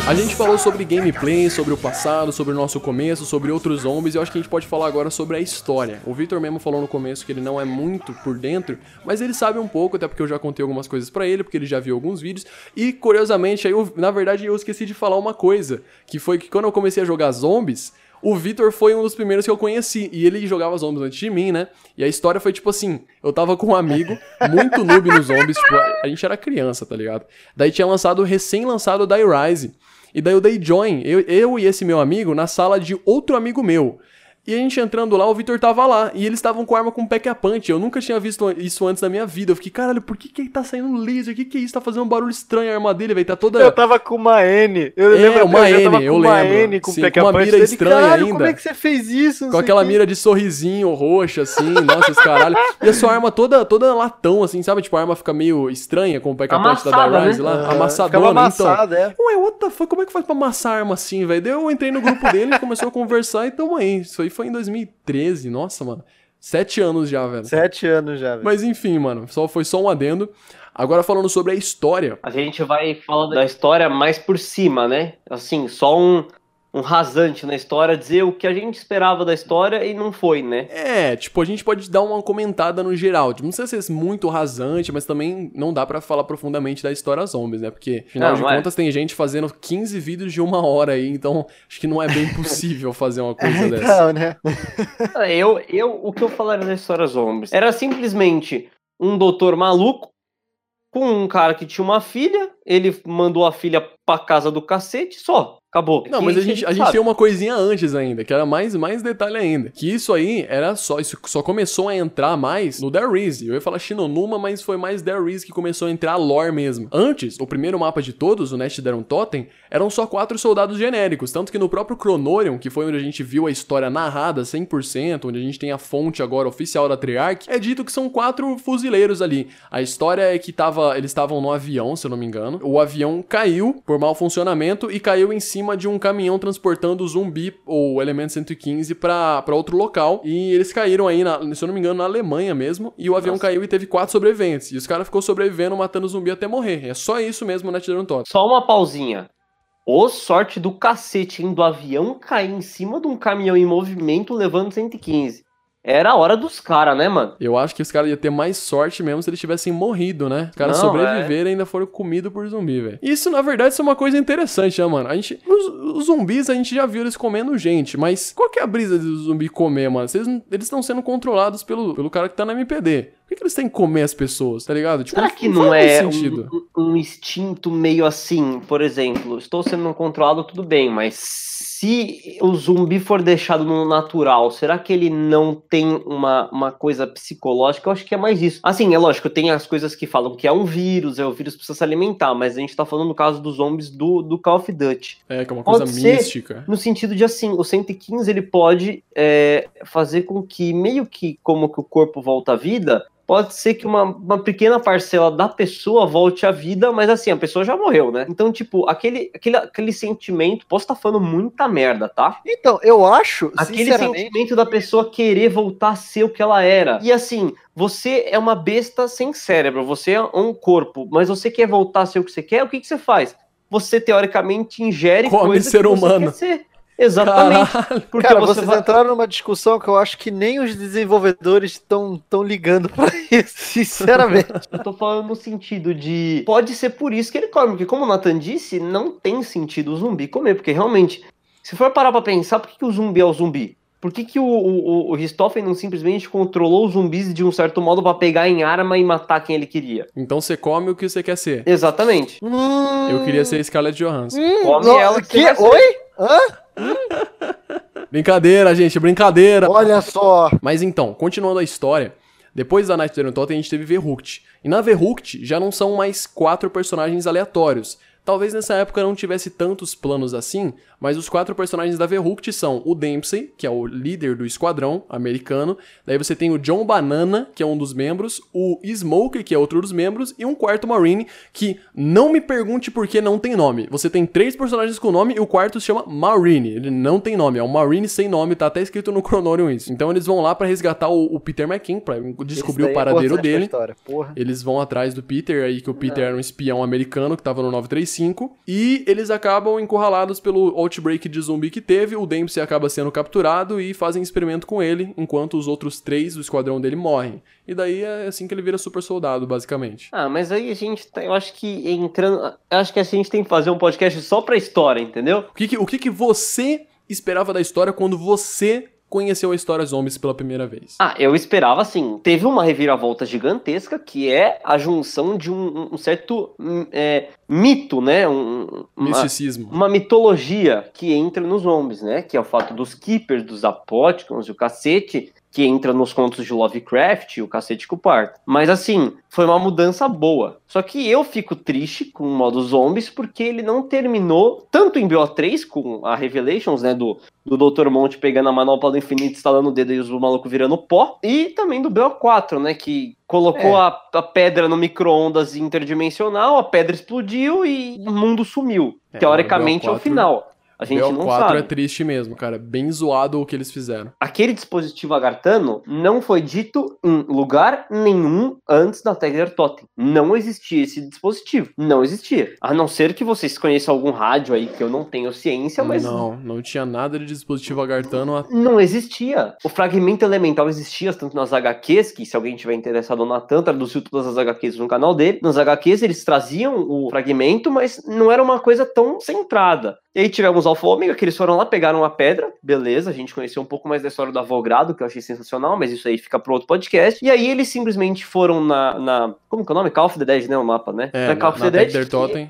A gente falou sobre gameplay, sobre o passado, sobre o nosso começo, sobre outros zombies, e eu acho que a gente pode falar agora sobre a história. O Victor mesmo falou no começo que ele não é muito por dentro, mas ele sabe um pouco, até porque eu já contei algumas coisas pra ele, porque ele já viu alguns vídeos. E curiosamente, aí eu, na verdade eu esqueci de falar uma coisa, que foi que quando eu comecei a jogar zombies, o Vitor foi um dos primeiros que eu conheci, e ele jogava zombies antes de mim, né? E a história foi tipo assim: eu tava com um amigo, muito noob nos zombies, tipo, a gente era criança, tá ligado? Daí tinha lançado, recém-lançado o Die Rise. E daí eu dei join, eu, eu e esse meu amigo, na sala de outro amigo meu. E a gente entrando lá, o Vitor tava lá. E eles estavam com arma com pack a punch. Eu nunca tinha visto isso antes na minha vida. Eu fiquei, caralho, por que que tá saindo laser? O que que é isso? Tá fazendo um barulho estranho a arma dele, velho. Tá toda. Eu tava com uma N. Eu É, lembro uma hoje, N, tava eu com uma lembro. N com Sim, pack com uma a punch mira dele. estranha Caralho, ainda. Como é que você fez isso? Não Com aquela o quê. mira de sorrisinho roxa, assim, nossa, os caralho. E a sua arma toda, toda latão, assim, sabe? Tipo, a arma fica meio estranha com o pack a punch da Amassada, Die Rise né? lá. Aham, Amassadona, então. amassada, é. Ué, what the fuck? Como é que faz pra amassar a arma assim, velho? Daí eu entrei no grupo dele, começou a conversar e tamo aí. Isso aí foi em 2013, nossa, mano. Sete anos já, velho. Sete anos já, velho. Mas enfim, mano, só foi só um adendo. Agora falando sobre a história. a gente vai falar da história mais por cima, né? Assim, só um, um rasante na história, dizer o que a gente esperava da história e não foi, né? É, tipo, a gente pode dar uma comentada no geral. Tipo, não precisa ser muito rasante, mas também não dá pra falar profundamente da história zombies, né? Porque, afinal Não, de não é. contas, tem gente fazendo 15 vídeos de uma hora aí, então acho que não é bem possível fazer uma coisa dessa. Então, né? Eu, eu, o que eu falaria da história zombies? Era simplesmente um doutor maluco com um cara que tinha uma filha, ele mandou a filha pra casa do cacete, só. Acabou. Não, mas a gente, a gente tem uma coisinha antes ainda, que era mais, mais detalhe ainda. Que isso aí era só. Isso só começou a entrar mais no Is. Eu ia falar Shinonuma, mas foi mais Is que começou a entrar a lore mesmo. Antes, o primeiro mapa de todos, o Nest Deron Totem, eram só quatro soldados genéricos. Tanto que no próprio Chronorion, que foi onde a gente viu a história narrada 100%, onde a gente tem a fonte agora oficial da Treyarch, é dito que são quatro fuzileiros ali. A história é que tava, eles estavam no avião, se eu não me engano. O avião caiu por mau funcionamento e caiu em cima de um caminhão transportando o zumbi ou elemento 115 pra pra outro local. E eles caíram aí, na, se eu não me engano, na Alemanha mesmo. E o avião caiu e teve quatro sobreviventes. E os caras ficou sobrevivendo, matando zumbi até morrer. É só isso mesmo na Tiran Top. Só uma pausinha. Ô sorte do cacete, hein? Do avião cair em cima de um caminhão em movimento levando 115. Era a hora dos caras, né, mano? Eu acho que os caras iam ter mais sorte mesmo se eles tivessem morrido, né? Os caras sobreviveram e ainda foram comidos por zumbi, velho. Isso, na verdade, isso é uma coisa interessante, né, mano? A gente, os, os zumbis, a gente já viu eles comendo gente, mas qual que é a brisa do zumbi comer, mano? Eles estão sendo controlados pelo, pelo cara que tá na MPD. Por que, que eles têm que comer as pessoas, tá ligado? Tipo, Será que não muito é um, um instinto meio assim? Por exemplo, estou sendo controlado, tudo bem, mas se o zumbi for deixado no natural, será que ele não tem uma, uma coisa psicológica? Eu acho que é mais isso. Assim, é lógico, tem as coisas que falam que é um vírus, é o vírus precisa se alimentar, mas a gente tá falando no caso dos zombies do, do Call of Duty. É, que é uma coisa mística. No sentido de assim, o 115 ele pode é, fazer com que, meio que como que o corpo volta à vida, pode ser que uma, uma pequena parcela da pessoa volte à vida, mas assim, a pessoa já morreu, né? Então, tipo, aquele, aquele, aquele sentimento, posso estar falando muita merda, tá? Então, eu acho, Aquele sinceramente, sentimento da pessoa querer voltar a ser o que ela era. E assim, você é uma besta sem cérebro, você é um corpo, mas você quer voltar a ser o que você quer, o que, que você faz? Você, teoricamente, ingere Come coisa ser que você humano. quer ser. Exatamente. Caralho. Porque cara, você vocês vai... entraram numa discussão que eu acho que nem os desenvolvedores estão tão ligando pra isso, sinceramente. Eu tô falando no sentido de. Pode ser por isso que ele come, porque, como o Nathan disse, não tem sentido o zumbi comer, porque realmente, se for parar pra pensar, por que, que o zumbi é o zumbi? Por que, que o, o, o não simplesmente controlou os zumbis de um certo modo pra pegar em arma e matar quem ele queria? Então você come o que você quer ser. Exatamente. Eu queria ser Scarlett Johansson. Come Não, ela que que? Oi? Hã? Brincadeira, gente, brincadeira. Olha só. Mas então, continuando a história, depois da Night Iron Totem a gente teve Verrucht. E na Verrucht já não são mais quatro personagens aleatórios. Talvez nessa época não tivesse tantos planos assim, mas os quatro personagens da Verrucht são o Dempsey, que é o líder do esquadrão americano, daí você tem o John Banana, que é um dos membros, o Smoker, que é outro dos membros, e um quarto Marine, que não me pergunte por que não tem nome. Você tem três personagens com nome e o quarto se chama Marine, ele não tem nome, é um Marine sem nome, tá até escrito no Chronorium isso. Então eles vão lá pra resgatar o, o Peter McKin, pra descobrir o é paradeiro pra dele. Eles vão atrás do Peter, aí que o Peter era um espião americano que tava no 935. E eles acabam encurralados pelo outbreak de zumbi que teve. O Dempsey acaba sendo capturado e fazem experimento com ele, enquanto os outros três do esquadrão dele morrem. E daí é assim que ele vira super soldado, basicamente. Ah, mas aí a gente tá, eu acho que entrando, eu acho que a gente tem que fazer um podcast só pra história, entendeu? O que, que- o que, que você esperava da história quando você conheceu a história zombies pela primeira vez? Ah, eu esperava assim. Teve uma reviravolta gigantesca que é a junção de um, um certo hum, é, mito, né? Um, uma, Misticismo. uma mitologia que entra nos zombies, né? Que é o fato dos keepers, dos apóticons e o cacete, que entra nos contos de Lovecraft e o cacete que o parta. Mas assim, foi uma mudança boa. Só que eu fico triste com o modo zombies porque ele não terminou tanto em BO3 com a Revelations, né? Do, do Dr. Monte pegando a manopla do infinito, instalando o dedo e os malucos virando pó. E também do BO4, né? Que colocou É. a, a pedra no micro-ondas interdimensional, a pedra explodiu e o mundo sumiu. É, Teoricamente é o BO4 final. A gente não BO4 sabe. é triste mesmo, cara. Bem zoado o que eles fizeram. Aquele dispositivo agartano não foi dito em lugar nenhum antes da Tiger Totem. Não existia esse dispositivo. Não existia. A não ser que vocês conheçam algum rádio aí que eu não tenho ciência, mas Não, não tinha nada de dispositivo agartano. a- Não existia. O fragmento elemental existia tanto nas HQs, que se alguém tiver interessado, o Natan traduziu todas as HQs no canal dele. Nas HQs eles traziam o fragmento, mas não era uma coisa tão centrada. E aí tivemos Alpha Omega, que eles foram lá, pegaram a pedra, beleza, a gente conheceu um pouco mais da história do Avogrado, que eu achei sensacional, mas isso aí fica pro outro podcast. E aí eles simplesmente foram na. na como que é o nome? Call of the Dead, né? O mapa, né? É, Na Call of na the Dead.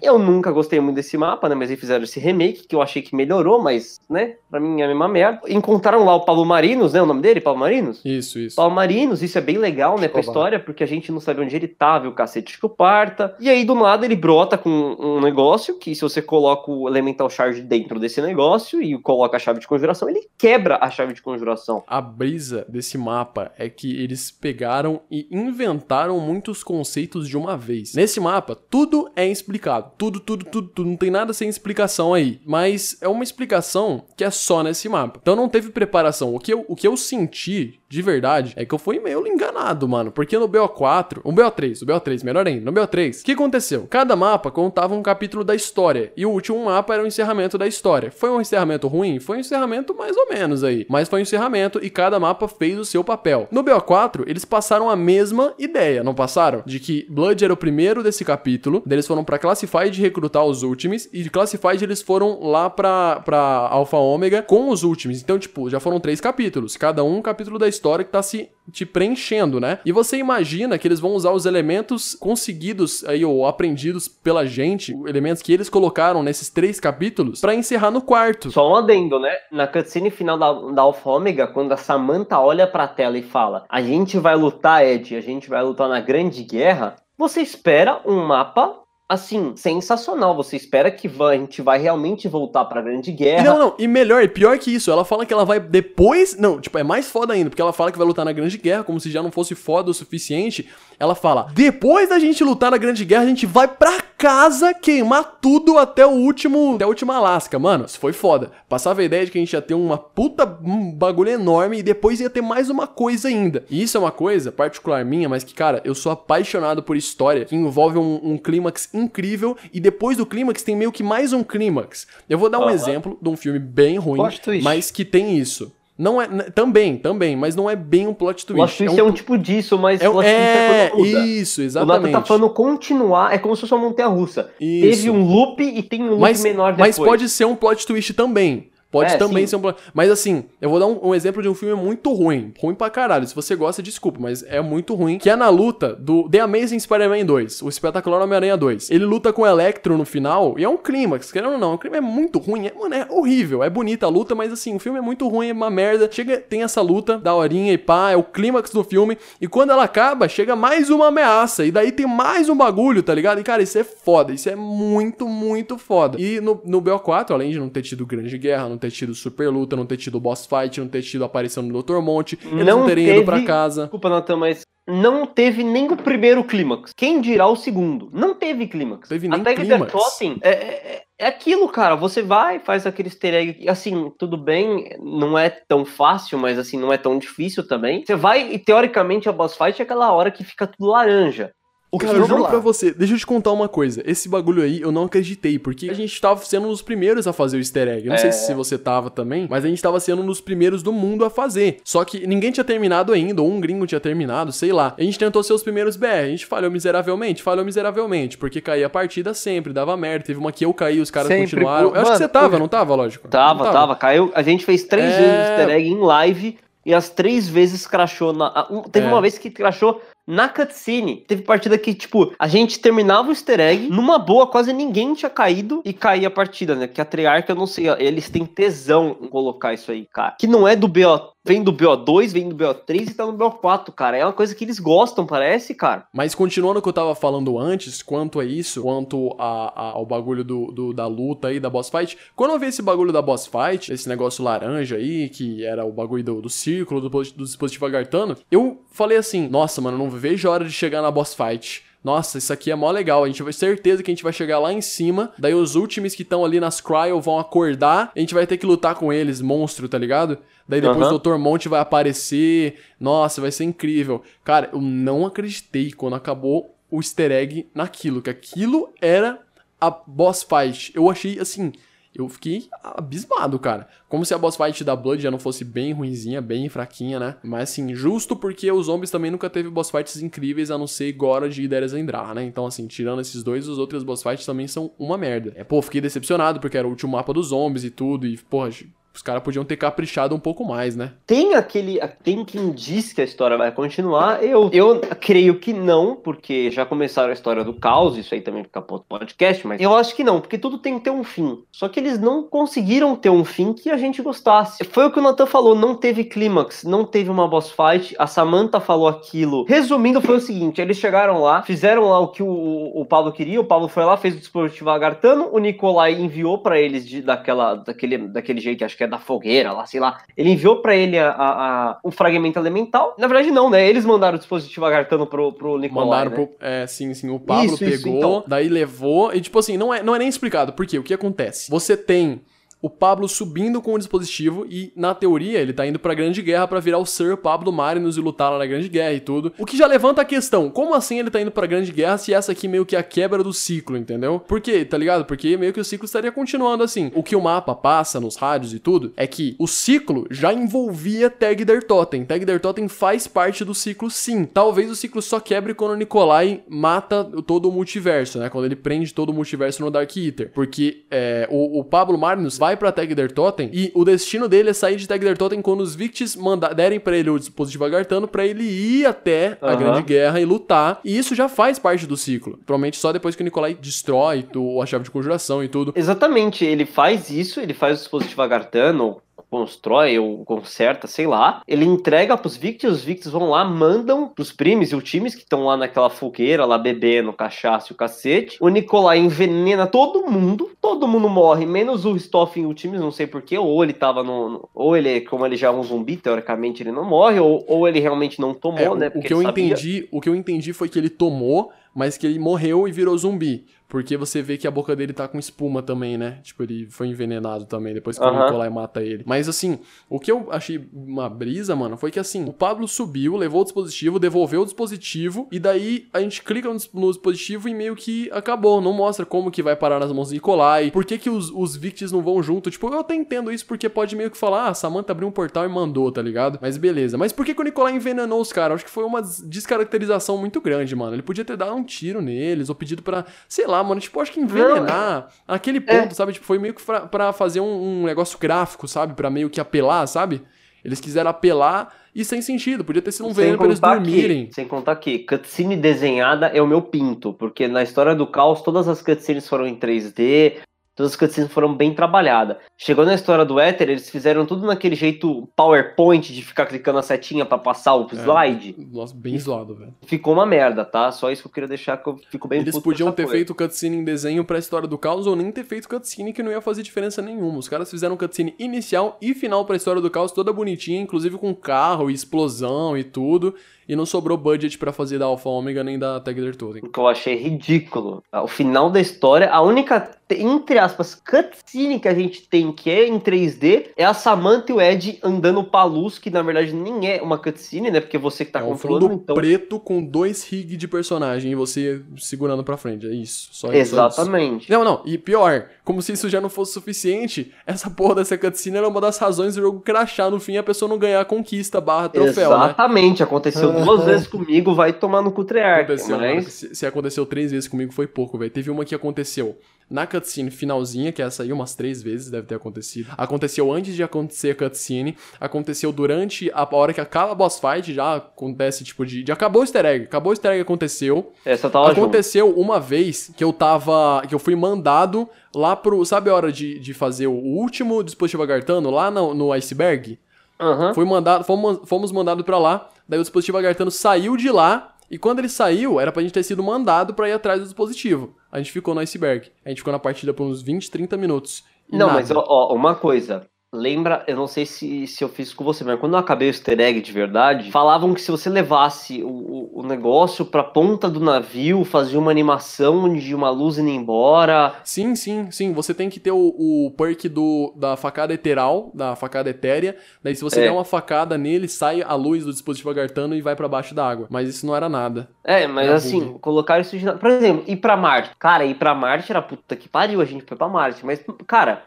Eu nunca gostei muito desse mapa, né? Mas eles fizeram esse remake, que eu achei que melhorou, mas, né? Pra mim é a mesma merda. Encontraram lá o Paulo Marinos, né? O nome dele? Paulo Marinos? Isso, isso. Palmarinos, isso é bem legal, né, pra Escobar. história, porque a gente não sabe onde ele tava, e o cacete que o parta. E aí, do nada, ele brota com um negócio que, se você coloca o Elemental Charge dentro desse negócio e coloca a chave de conjuração, ele quebra a chave de conjuração. A brisa desse mapa é que eles pegaram e inventaram muitos conceitos de uma vez. Nesse mapa, tudo é explicado. Tudo, tudo, tudo, tudo. Não tem nada sem explicação aí. Mas é uma explicação que é só nesse mapa. Então não teve preparação. O que eu, o que eu senti de verdade é que eu fui meio enganado, mano. Porque no BO4, o BO3, o BO3, melhor ainda, no BO3, o que aconteceu? Cada mapa contava um capítulo da história. E o último mapa era o encerramento da história. Foi um encerramento ruim? Foi um encerramento mais ou menos aí. Mas foi um encerramento e cada mapa fez o seu papel. No BO4, eles passaram a mesma ideia, não passaram? De que Blood era o primeiro desse capítulo, daí eles foram pra Classified recrutar os Ultimates, e de Classified eles foram lá pra, pra Alpha Omega com os Ultimates. Então, tipo, já foram três capítulos, cada um capítulo da história que tá se te preenchendo, né? E você imagina que eles vão usar os elementos conseguidos aí, ou aprendidos pela gente, elementos que eles colocaram nesses três capítulos, pra encerrar no quarto. Só um adendo, né? Na cutscene final da, da Alpha Omega, quando a Samantha olha pra tela e fala: A gente vai lutar, Ed, a gente vai lutar na Grande Guerra. Você espera um mapa. Assim, sensacional. Você espera que a gente vai realmente voltar pra Grande Guerra. não, não, e melhor, e pior que isso, ela fala que ela vai depois. Não, tipo, é mais foda ainda, porque ela fala que vai lutar na Grande Guerra, como se já não fosse foda o suficiente. Ela fala: depois da gente lutar na Grande Guerra, a gente vai pra casa queimar tudo até o último. Até a última Alaska. Mano, isso foi foda. Passava a ideia de que a gente ia ter uma puta um bagulho enorme e depois ia ter mais uma coisa ainda. E isso é uma coisa particular minha, mas que, cara, eu sou apaixonado por história que envolve um, um clímax incrível e depois do clímax tem meio que mais um clímax. Eu vou dar um Aham. exemplo de um filme bem ruim, mas que tem isso. Não é. Também, também, mas não é bem um plot twist. Plot twist é um, tipo disso, mas é, plot twist é, quando muda. isso, O exatamente. tá falando continuar, é como se fosse uma montanha russa. Isso. Teve um loop e tem um loop mas, menor depois. mas pode ser um plot twist também. Pode É, também sim. ser um plot... Mas assim, eu vou dar um, um exemplo de um filme muito ruim. Ruim pra caralho. Se você gosta, desculpa, mas é muito ruim. Que é na luta do The Amazing Spider-Man 2, o espetacular Homem-Aranha 2. Ele luta com o Electro no final e é um clímax, querendo ou não. O clima é muito ruim. É, mano, é horrível. É bonita a luta, mas assim, o filme é muito ruim, é uma merda. Chega, tem essa luta, da horinha e pá, é o clímax do filme. E quando ela acaba, chega mais uma ameaça. E daí tem mais um bagulho, tá ligado? E cara, isso é foda. Isso é muito, muito foda. E no, no BO4, além de não ter tido grande guerra, não ter tido super luta, não ter tido boss fight, não ter tido a aparição do Dr. Monte, eles não, Não terem teve- ido pra casa. Desculpa, Natan, mas não teve nem o primeiro clímax. Quem dirá o segundo? Não teve clímax. Teve nem Até clímax. Totem é, é, é aquilo, cara. Você vai, faz aquele easter egg. Assim, tudo bem, não é tão fácil, mas assim, não é tão difícil também. Você vai e teoricamente a boss fight é aquela hora que fica tudo laranja. O Cara, eu juro pra você, deixa eu te contar uma coisa. Esse bagulho aí eu não acreditei, porque a gente tava sendo um dos primeiros a fazer o easter egg. Eu não sei É. se você tava também, mas a gente tava sendo um dos primeiros do mundo a fazer. Só que ninguém tinha terminado ainda, ou um gringo tinha terminado, sei lá. A gente tentou ser os primeiros BR, a gente falhou miseravelmente, falhou miseravelmente, porque caía a partida sempre, dava merda. Teve uma que eu caí, os caras Sempre, continuaram. Eu acho que Mano, você tava, eu- não tava, lógico? Tava, Não tava, caiu. A gente fez três É. vezes o easter egg em live e as três vezes crashou na. um- teve É. uma vez que crashou na cutscene. Teve partida que, tipo, a gente terminava o easter egg, numa boa, quase ninguém tinha caído e caía a partida, né? Que a Treyarch, eu não sei, eles têm tesão em colocar isso aí, cara. Que não é do BO. Vem do BO2, vem do BO3 e tá no BO4, cara. É uma coisa que eles gostam, parece, cara. Mas continuando o que eu tava falando antes, quanto a isso, quanto a- a- ao bagulho do, do- da luta aí, da boss fight, quando eu vi esse bagulho da boss fight, esse negócio laranja aí, que era o bagulho do, do círculo, do, do dispositivo agartano, eu falei assim, nossa, mano, não vejo a hora de chegar na boss fight. nossa, isso aqui é mó legal, a gente vai certeza que a gente vai chegar lá em cima, daí os últimos que estão ali nas cryo vão acordar, a gente vai ter que lutar com eles, monstro, tá ligado? Daí depois Aham. o Dr. Monte vai aparecer, nossa, vai ser incrível. Cara, eu não acreditei quando acabou o easter egg naquilo, que aquilo era a boss fight. Eu achei assim, eu fiquei abismado, cara. Como se a boss fight da Blood já não fosse bem ruinzinha, bem fraquinha, né? Mas assim, justo porque os zombies também nunca teve boss fights incríveis, a não ser Gorod e Derezendrar, né? Então assim, tirando esses dois, os outros boss fights também são uma merda. É, pô, fiquei decepcionado porque era o último mapa dos zombies e tudo, e, porra, os caras podiam ter caprichado um pouco mais, né? Tem aquele. Tem quem diz que a história vai continuar. Eu, eu creio que não, porque já começaram a história do caos, isso aí também fica pro podcast, mas eu acho que não, porque tudo tem que ter um fim. Só que eles não conseguiram ter um fim que a gente gostasse. Foi o que o Nathan falou, não teve clímax, não teve uma boss fight. A Samantha falou aquilo. Resumindo, foi o seguinte: eles chegaram lá, fizeram lá o que o, o Pablo queria, o Pablo foi lá, fez o dispositivo agartando, o Nicolai enviou pra eles de, daquela, daquele, daquele jeito, acho que é da fogueira lá, sei lá. Ele enviou pra ele a, a- a- o fragmento elemental. Na verdade, não, né? Eles mandaram o dispositivo agartando pro, pro Nicolai. Mandaram né? pro. É, sim, sim. O Pablo Isso, isso, pegou, então. daí levou. E, tipo assim, não é, não é nem explicado. Por quê? O que acontece? Você tem o Pablo subindo com o dispositivo e, na teoria, ele tá indo pra Grande Guerra pra virar o Sir Pablo Marinus e lutar lá na Grande Guerra e tudo. O que já levanta a questão: como assim ele tá indo pra Grande Guerra se essa aqui meio que é a quebra do ciclo, entendeu? Por quê? Tá ligado? Porque meio que o ciclo estaria continuando assim. O que o mapa passa nos rádios e tudo é que o ciclo já envolvia Tag Der Totem. Tag Der Totem faz parte do ciclo, sim. Talvez o ciclo só quebre quando o Nikolai mata todo o multiverso, né? Quando ele prende todo o multiverso no Dark Eater. Porque é, o, o Pablo Marinus vai pra Tag Der Totem e o destino dele é sair de Tag Der Totem quando os Victis manda- derem pra ele o dispositivo Agartano pra ele ir até a Aham. Grande Guerra e lutar. E isso já faz parte do ciclo. Provavelmente só depois que o Nikolai destrói tu- a chave de conjuração e tudo. Exatamente, ele faz isso, ele faz o dispositivo agartando, constrói ou conserta, sei lá. Ele entrega pros Victis, os Victis vão lá, mandam pros primes e os times que estão lá naquela fogueira, lá bebendo cachaça e o cacete. O Nicolai envenena todo mundo, todo mundo morre, menos o Stoff e o times, não sei porquê, ou ele tava no, Ou ele, como ele já é um zumbi, teoricamente ele não morre, ou, ou ele realmente não tomou, É, né? o que eu sabia. entendi, o que eu entendi foi que ele tomou, mas que ele morreu e virou zumbi. Porque você vê que a boca dele tá com espuma também, né? Tipo, ele foi envenenado também, depois que o Aham. Nikolai mata ele. Mas assim, o que eu achei uma brisa, mano, foi que assim, o Pablo subiu, levou o dispositivo, devolveu o dispositivo, e daí a gente clica no, dis- no dispositivo e meio que acabou. Não mostra como que vai parar nas mãos do Nikolai. Por que, que os, os Victis não vão junto? Tipo, eu até entendo isso porque pode meio que falar, ah, Samantha abriu um portal e mandou, tá ligado? Mas beleza. Mas por que, que o Nikolai envenenou os caras? Acho que foi uma des- descaracterização muito grande, mano. Ele podia ter dado um tiro neles, ou pedido pra, sei lá, mano, tipo, acho que envenenar aquele ponto, sabe? Tipo, foi meio que pra, pra fazer um, um negócio gráfico, sabe? Pra meio que apelar, sabe? Eles quiseram apelar e sem sentido. Podia ter sido um veneno pra eles dormirem. Que, sem contar que cutscene desenhada é o meu pinto, porque na história do caos todas as cutscenes foram em 3D, todas as cutscenes foram bem trabalhadas. Chegou na história do Ether, eles fizeram tudo naquele jeito PowerPoint de ficar clicando a setinha pra passar o slide. Nossa, bem zoado, velho. Ficou uma merda, tá? Só isso que eu queria deixar que eu fico bem Eles podiam ter coisa. feito cutscene em desenho pra história do caos ou nem ter feito cutscene que não ia fazer diferença nenhuma. Os caras fizeram cutscene inicial e final pra história do caos toda bonitinha, inclusive com carro e explosão e tudo. E não sobrou budget pra fazer da Alpha Omega nem da Tagler Totem. O que eu achei ridículo. O final da história, a única, entre aspas, cutscene que a gente tem que é em 3D é a Samantha e o Ed andando pra luz, que na verdade nem é uma cutscene, né? Porque você que tá é um controlando, fundo então. preto com dois rig de personagem e você segurando pra frente. É isso. Só só isso. Exatamente. Não, não, e pior, como se isso já não fosse suficiente, essa porra dessa cutscene era uma das razões do jogo crashar no fim e a pessoa não ganhar a conquista barra troféu, né? Exatamente, aconteceu duas vezes comigo, vai tomar no cu Treyarch, Aconteceu, mas... se, se aconteceu três vezes comigo foi pouco, velho. Teve uma que aconteceu na cutscene finalzinha, que essa aí umas três vezes deve ter acontecido. Aconteceu antes de acontecer a cutscene. Aconteceu durante a hora que acaba a boss fight, já acontece, tipo, de, de acabou o easter egg. Acabou o easter egg, aconteceu. Essa tava junto. Aconteceu uma vez que eu tava. que eu fui mandado lá pro. Sabe a hora de, de fazer o último dispositivo agartano lá no, no iceberg? Aham. Foi mandado, fomos, fomos mandados pra lá, daí o dispositivo agartano saiu de lá, e quando ele saiu, era pra gente ter sido mandado pra ir atrás do dispositivo. A gente ficou no iceberg. A gente ficou na partida por uns 20, 30 minutos. Não, nada. mas ó, ó, uma coisa. Lembra, eu não sei se, se eu fiz com você, mas quando eu acabei o easter egg de verdade, falavam que se você levasse o, o, negócio pra ponta do navio, fazia uma animação de uma luz indo embora. Sim, sim, sim. Você tem que ter o, o perk do, da facada eteral, da facada etérea. Daí, se você É. der uma facada nele, sai a luz do dispositivo agartando e vai pra baixo da água. Mas isso não era nada. É, mas É assim, bug. colocar isso de. Por exemplo, ir pra Marte. Cara, ir pra Marte era puta que pariu, a gente foi pra Marte. Mas, cara,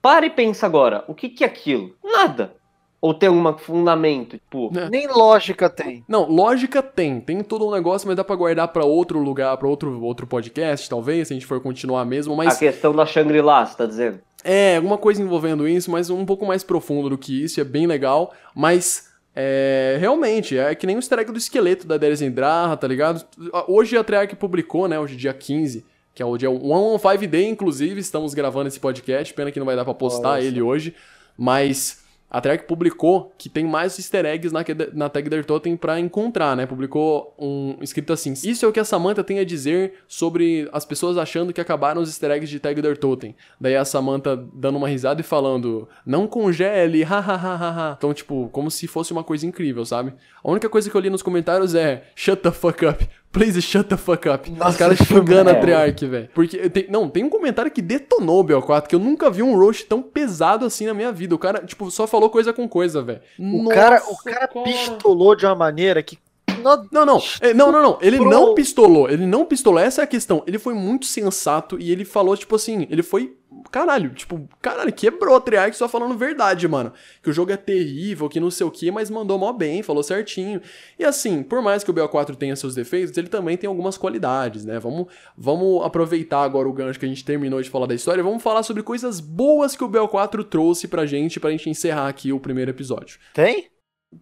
para e pensa agora, o que que é aquilo? Nada. Ou tem algum fundamento, tipo. É. Nem lógica tem. Não, lógica tem. Tem todo um negócio, mas dá pra guardar pra outro lugar, pra outro, outro podcast, talvez, se a gente for continuar mesmo. A Mas questão da Shangri-La, você tá dizendo? É, alguma coisa envolvendo isso, mas um pouco mais profundo do que isso, é bem legal, mas é, realmente, é que nem o easter egg do esqueleto da Derizendraha, tá ligado? Hoje a Treyarch publicou, né, hoje dia 15, que é o dia 115 Day, inclusive, estamos gravando esse podcast, pena que não vai dar pra postar só. ele hoje, mas a Treyarch publicou que tem mais easter eggs na, na Tag Der Totem pra encontrar, né? Publicou um escrito assim: Isso é o que a Samantha tem a dizer sobre as pessoas achando que acabaram os easter eggs de Tag Der Totem. Daí a Samantha dando uma risada e falando: Não congele, hahaha. então, tipo, como se fosse uma coisa incrível, sabe? A única coisa que eu li nos comentários é: Shut the fuck up. Please shut the fuck up. Os Nossa, caras isso foi xingando a muito Treyarch, velho. Porque, tem, não, tem um comentário que detonou o BO4, que eu nunca vi um roast tão pesado assim na minha vida. O cara, tipo, só falou coisa com coisa, velho. O cara, o cara pistolou de uma maneira que. Não, Não, não, é, não, não, não. Ele não pistolou. Ele não pistolou. Essa é a questão. Ele foi muito sensato e ele falou, tipo assim, ele foi. Caralho, tipo, caralho, quebrou a Treyarch só falando verdade, mano. Que o jogo é terrível, que não sei o que, mas mandou mó bem, falou certinho. E assim, por mais que o BO4 tenha seus defeitos, ele também tem algumas qualidades, né? Vamos, vamos aproveitar agora o gancho que a gente terminou de falar da história vamos falar sobre coisas boas que o BO4 trouxe pra gente, pra gente encerrar aqui o primeiro episódio. tem?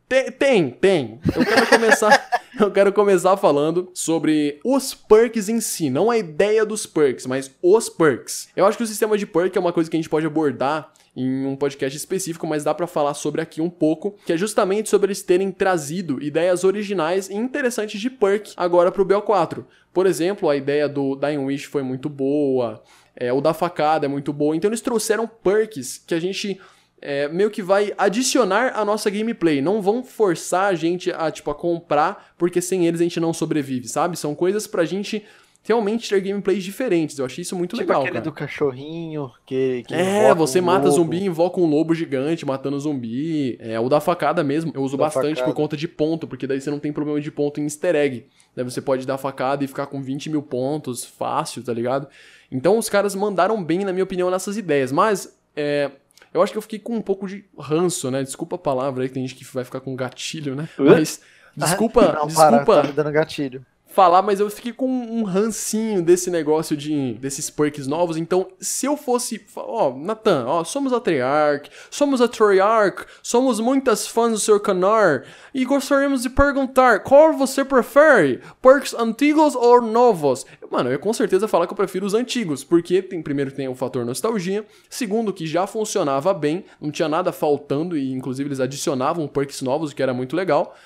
Tem, tem, tem. Eu quero começar, eu quero começar falando sobre os perks em si, não a ideia dos perks, mas os perks. Eu acho que o sistema de perk é uma coisa que a gente pode abordar em um podcast específico, mas dá pra falar sobre aqui um pouco, que é justamente sobre eles terem trazido ideias originais e interessantes de perk agora pro BO4. Por exemplo, a ideia do Dying Wish foi muito boa, é, o da facada é muito boa, então eles trouxeram perks que a gente é, meio que vai adicionar a nossa gameplay. Não vão forçar a gente a, tipo, a comprar, porque sem eles a gente não sobrevive, sabe? São coisas pra gente realmente ter gameplays diferentes. Eu achei isso muito Tipo legal, aquele cara. do cachorrinho que. que É, você um mata lobo. zumbi, invoca um lobo gigante matando zumbi. É, o da facada mesmo, eu uso Da bastante facada. por conta de ponto, porque daí você não tem problema de ponto em easter egg. Daí você pode dar facada e ficar com 20 mil pontos fácil, tá ligado? Então os caras mandaram bem, na minha opinião, nessas ideias. Mas, é, eu acho que eu fiquei com um pouco de ranço, né? Desculpa a palavra aí, que tem gente que vai ficar com gatilho, né? Mas, desculpa, Não, para, desculpa tá me dando gatilho. Falar, mas eu fiquei com um rancinho desse negócio de desses perks novos. Então, se eu fosse, ó, Nathan, ó, somos a Treyarch, somos a Treyarch, somos muitas fãs do seu canal e gostaríamos de perguntar qual você prefere, perks antigos ou novos? Mano, eu com certeza falar que eu prefiro os antigos, porque tem primeiro tem o fator nostalgia, segundo que já funcionava bem, não tinha nada faltando e inclusive eles adicionavam perks novos, o que era muito legal.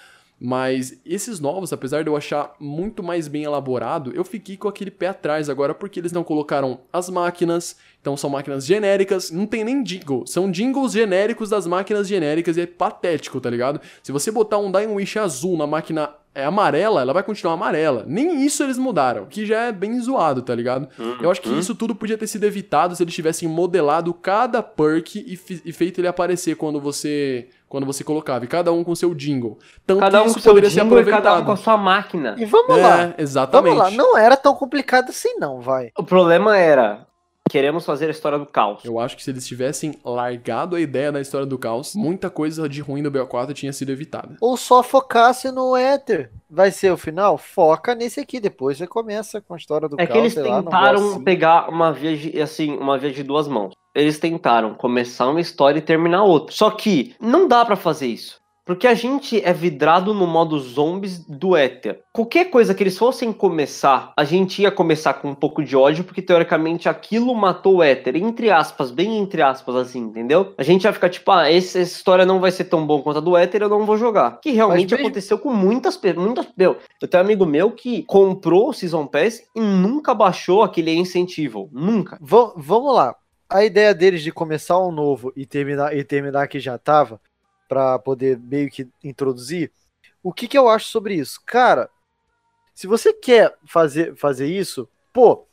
Mas esses novos, apesar de eu achar muito mais bem elaborado, eu fiquei com aquele pé atrás agora porque eles não colocaram as máquinas. Então são máquinas genéricas, não tem nem jingle. São jingles genéricos das máquinas genéricas e é patético, tá ligado? Se você botar um Dying Wish azul na máquina é amarela, ela vai continuar amarela. Nem isso eles mudaram, que já é bem zoado, tá ligado? Eu acho que isso tudo podia ter sido evitado se eles tivessem modelado cada perk e, e feito ele aparecer quando você quando você colocava, e cada um com seu jingle. Tanto Cada um isso com seu poderia ser jingle e aproveitado. cada um com a sua máquina. E vamos É, lá. exatamente. Vamos lá. Não era tão complicado assim, não, vai. O problema era, queremos fazer a história do caos. Eu acho que se eles tivessem largado a ideia da história do caos, muita coisa de ruim do BO4 tinha sido evitada. Ou só focasse no Ether. Vai ser o final? Foca nesse aqui. Depois você começa com a história do É que caos. eles sei lá, não tentaram gosto. pegar uma via de, assim, uma via de duas mãos. Eles tentaram começar uma história e terminar outra. Só que não dá pra fazer isso. Porque a gente é vidrado no modo zombies do Ether. Qualquer coisa que eles fossem começar, a gente ia começar com um pouco de ódio, porque teoricamente aquilo matou o Ether. Entre aspas, bem entre aspas, assim, entendeu? A gente ia ficar tipo, ah, essa história não vai ser tão bom quanto a do Ether, eu não vou jogar. Que realmente mesmo- aconteceu com muitas pessoas. Muitas, meu, eu tenho um amigo meu que comprou o Season Pass e nunca baixou aquele incentivo. Nunca. Va- vamos lá. a ideia deles de começar um novo e terminar e terminar que já tava, pra poder meio que introduzir, o que que eu acho sobre isso? Cara, se você quer fazer, fazer isso, pô,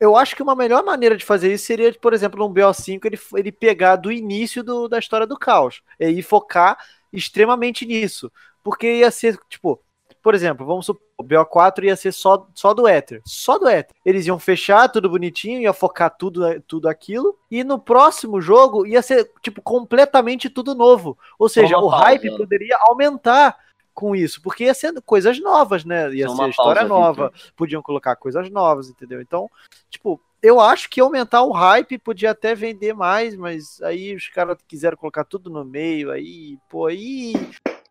eu acho que uma melhor maneira de fazer isso seria, por exemplo, no BO5 ele, ele pegar do início do- da história do caos e focar extremamente nisso. Porque ia ser, tipo, por exemplo, vamos supor, o BO4 ia ser só, só do Ether. Só do Ether. Eles iam fechar tudo bonitinho, ia focar tudo, tudo aquilo. E no próximo jogo ia ser, tipo, completamente tudo novo. Ou seja, o pausa. hype poderia aumentar com isso. Porque ia ser coisas novas, né? Ia Só ser história pausa, nova. Podiam colocar coisas novas, entendeu? Então, tipo, eu acho que aumentar o hype podia até vender mais, mas aí os caras quiseram colocar tudo no meio, aí, pô, aí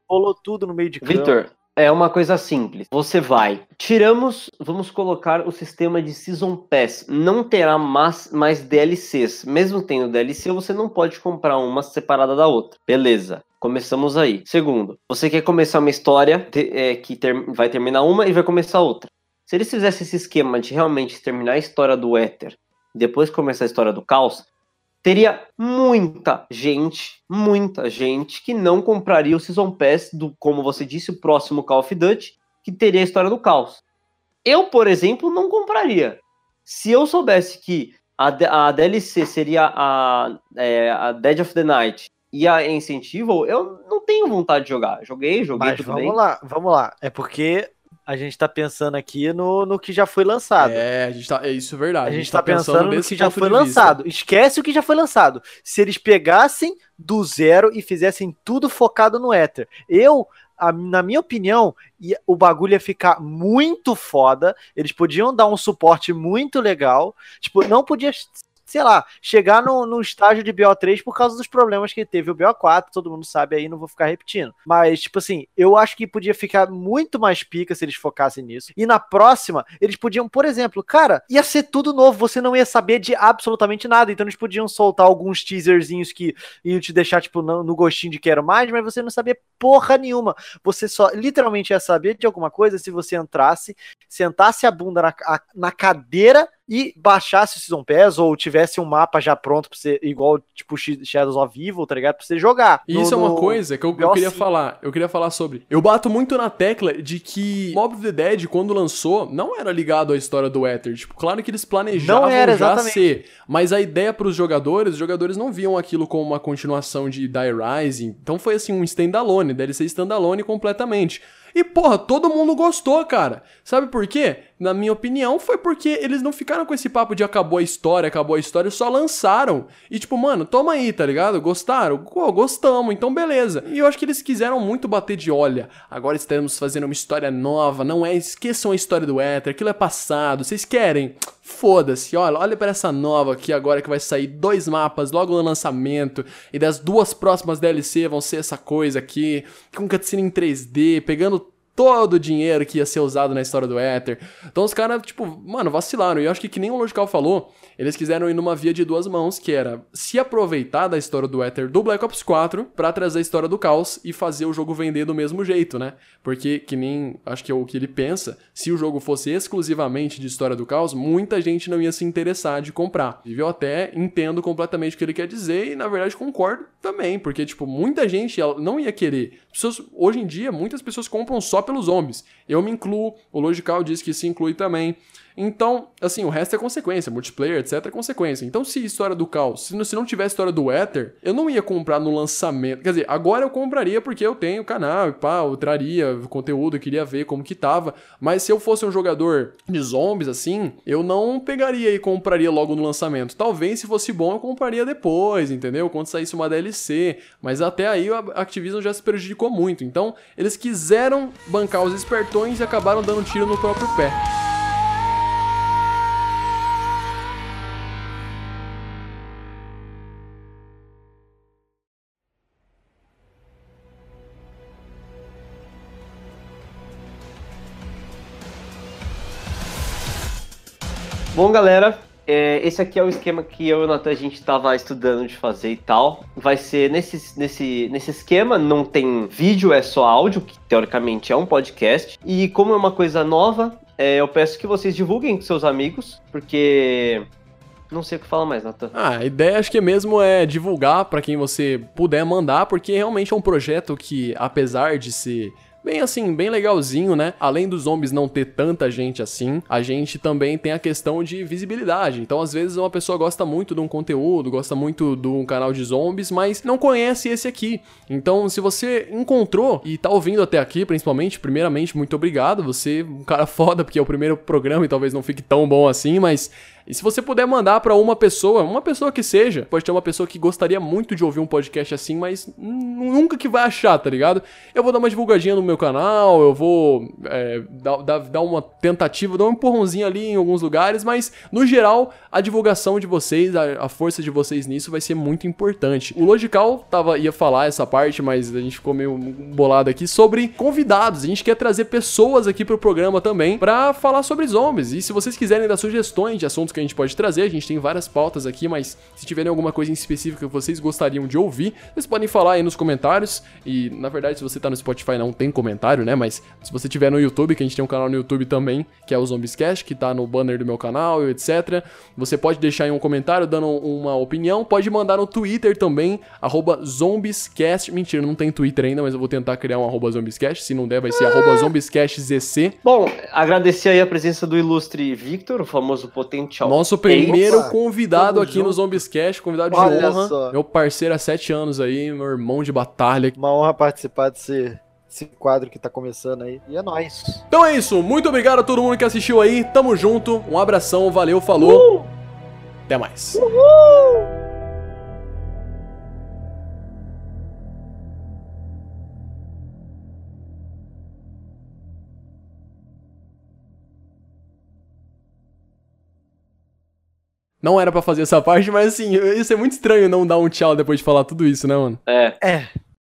rolou tudo no meio de campo. Vitor, é uma coisa simples. Você vai. Tiramos, vamos colocar o sistema de Season Pass. Não terá mais, mais DLCs. Mesmo tendo DLC, você não pode comprar uma separada da outra. Beleza. Começamos aí. Segundo, você quer começar uma história é, que ter- vai terminar uma e vai começar outra. Se eles fizessem esse esquema de realmente terminar a história do Ether e depois começar a história do Caos, teria muita gente, muita gente que não compraria o Season Pass do, como você disse, o próximo Call of Duty, que teria a história do caos. Eu, por exemplo, não compraria. Se eu soubesse que a, a DLC seria a, é, a Dead of the Night e a Ancient Evil, eu não tenho vontade de jogar. Joguei, joguei, Mas vamos bem. lá, vamos lá. É porque a gente tá pensando aqui no, no que já foi lançado. É, a gente tá, é isso é verdade. A gente tá pensando no desse que já foi lançado. Esquece o que já foi lançado. Se eles pegassem do zero e fizessem tudo focado no Ether. Eu, a- na minha opinião, ia- o bagulho ia ficar muito foda. Eles podiam dar um suporte muito legal. Tipo, não podia, sei lá, chegar no, no estágio de BO3 por causa dos problemas que teve o BO4. Todo mundo sabe aí, não vou ficar repetindo. Mas, tipo assim, eu acho que podia ficar muito mais pica se eles focassem nisso. E na próxima, eles podiam, por exemplo, cara, ia ser tudo novo, você não ia saber de absolutamente nada. Então eles podiam soltar alguns teaserzinhos que iam te deixar, tipo, no, no gostinho de quero mais, mas você não sabia porra nenhuma. Você só literalmente ia saber de alguma coisa se você entrasse, sentasse a bunda na, a- na cadeira e baixasse o Season Pass ou tivesse um mapa já pronto pra você, igual tipo Sh- Shadows of Evil, tá ligado? Pra você jogar. E No- isso é uma coisa que eu, eu BO5. queria falar. Eu queria falar sobre. Eu bato muito na tecla de que Mob of the Dead, quando lançou, não era ligado à história do Ether. Tipo, claro que eles planejavam Não era, já exatamente. ser. Mas a ideia pros jogadores, os jogadores não viam aquilo como uma continuação de Die Rising. Então foi assim, um standalone, DLC standalone completamente. E, porra, todo mundo gostou, cara. Sabe por quê? Na minha opinião, foi porque eles não ficaram com esse papo de acabou a história, acabou a história, só lançaram. E, tipo, mano, toma aí, tá ligado? Gostaram? Pô, gostamos, então beleza. E eu acho que eles quiseram muito bater de olha. Agora estamos fazendo uma história nova, não é. Esqueçam a história do Ether, aquilo é passado. Vocês querem? Foda-se, olha, olha para essa nova aqui agora que vai sair dois mapas logo no lançamento. E das duas próximas DLC vão ser essa coisa aqui, com cutscene em 3D, pegando todo o dinheiro que ia ser usado na história do Ether. Então os caras, tipo, mano, vacilaram. E eu acho que, que nem o Logical falou, eles quiseram ir numa via de duas mãos, que era se aproveitar da história do Ether do Black Ops 4 pra trazer a história do Caos e fazer o jogo vender do mesmo jeito, né? Porque, que nem, acho que é o que ele pensa, se o jogo fosse exclusivamente de história do Caos, muita gente não ia se interessar de comprar. E eu até entendo completamente o que ele quer dizer e, na verdade, concordo também, porque, tipo, muita gente não ia querer. As Pessoas, hoje em dia, muitas pessoas compram só pelos zombies. Eu me incluo, o Logical diz que se inclui também. Então, assim, o resto é consequência, multiplayer, etc, é consequência. Então, se história do caos, se não, se não tivesse história do Ether, eu não ia comprar no lançamento. Quer dizer, agora eu compraria porque eu tenho canal e pá, eu traria conteúdo, eu queria ver como que tava. Mas se eu fosse um jogador de zombies, assim, eu não pegaria e compraria logo no lançamento. Talvez, se fosse bom, eu compraria depois, entendeu? Quando saísse uma DLC. Mas até aí a Activision já se prejudicou muito. Então, eles quiseram bancar os espertões e acabaram dando tiro no próprio pé. Bom, galera, é, esse aqui é o esquema que eu e o Natan a gente estava estudando de fazer e tal. Vai ser nesse, nesse, nesse esquema, não tem vídeo, é só áudio, que teoricamente é um podcast. E como é uma coisa nova, é, eu peço que vocês divulguem com seus amigos, porque Não sei o que falar mais, Natan. Ah, a ideia acho que mesmo é divulgar pra quem você puder mandar, porque realmente é um projeto que, apesar de ser bem assim, bem legalzinho, né? Além dos zombies não ter tanta gente assim, a gente também tem a questão de visibilidade. Então, às vezes, uma pessoa gosta muito de um conteúdo, gosta muito de um canal de zombies, mas não conhece esse aqui. Então, se você encontrou e tá ouvindo até aqui, principalmente, primeiramente, muito obrigado. Você é um cara foda, porque é o primeiro programa e talvez não fique tão bom assim, mas e se você puder mandar pra uma pessoa, uma pessoa que seja, pode ter uma pessoa que gostaria muito de ouvir um podcast assim, mas nunca que vai achar, tá ligado? Eu vou dar uma divulgadinha no meu canal, eu vou é, dar, dar, uma tentativa, dar um empurrãozinho ali em alguns lugares, mas no geral, a divulgação de vocês, a, a força de vocês nisso vai ser muito importante. O Logical tava, ia falar essa parte, mas a gente ficou meio bolado aqui sobre convidados. A gente quer trazer pessoas aqui pro programa também pra falar sobre zombies. E se vocês quiserem dar sugestões de assuntos que a gente pode trazer. A gente tem várias pautas aqui, mas se tiverem alguma coisa em específico que vocês gostariam de ouvir, vocês podem falar aí nos comentários. E na verdade, se você tá no Spotify, não tem comentário, né? Mas se você tiver no YouTube, que a gente tem um canal no YouTube também, que é o Zombiescast, que tá no banner do meu canal, etc. Você pode deixar aí um comentário dando uma opinião, pode mandar no Twitter também, arroba Zombiescast. Mentira, não tem Twitter ainda, mas eu vou tentar criar um arroba Zombiescast. Se não der, vai ser arroba ZombiescastZC. Bom, agradecer aí a presença do ilustre Victor, o famoso Nosso primeiro Opa, convidado aqui no junto. Zombiescast, convidado de Olha honra. só. Meu parceiro há sete anos aí, meu irmão de batalha. Uma honra participar desse, desse quadro que tá começando aí. E é nóis. Então é isso, muito obrigado a todo mundo que assistiu aí, tamo junto, um abração, valeu, falou, até mais. Não era pra fazer essa parte, mas assim, ia ser muito estranho não dar um tchau depois de falar tudo isso, né, mano? É. É,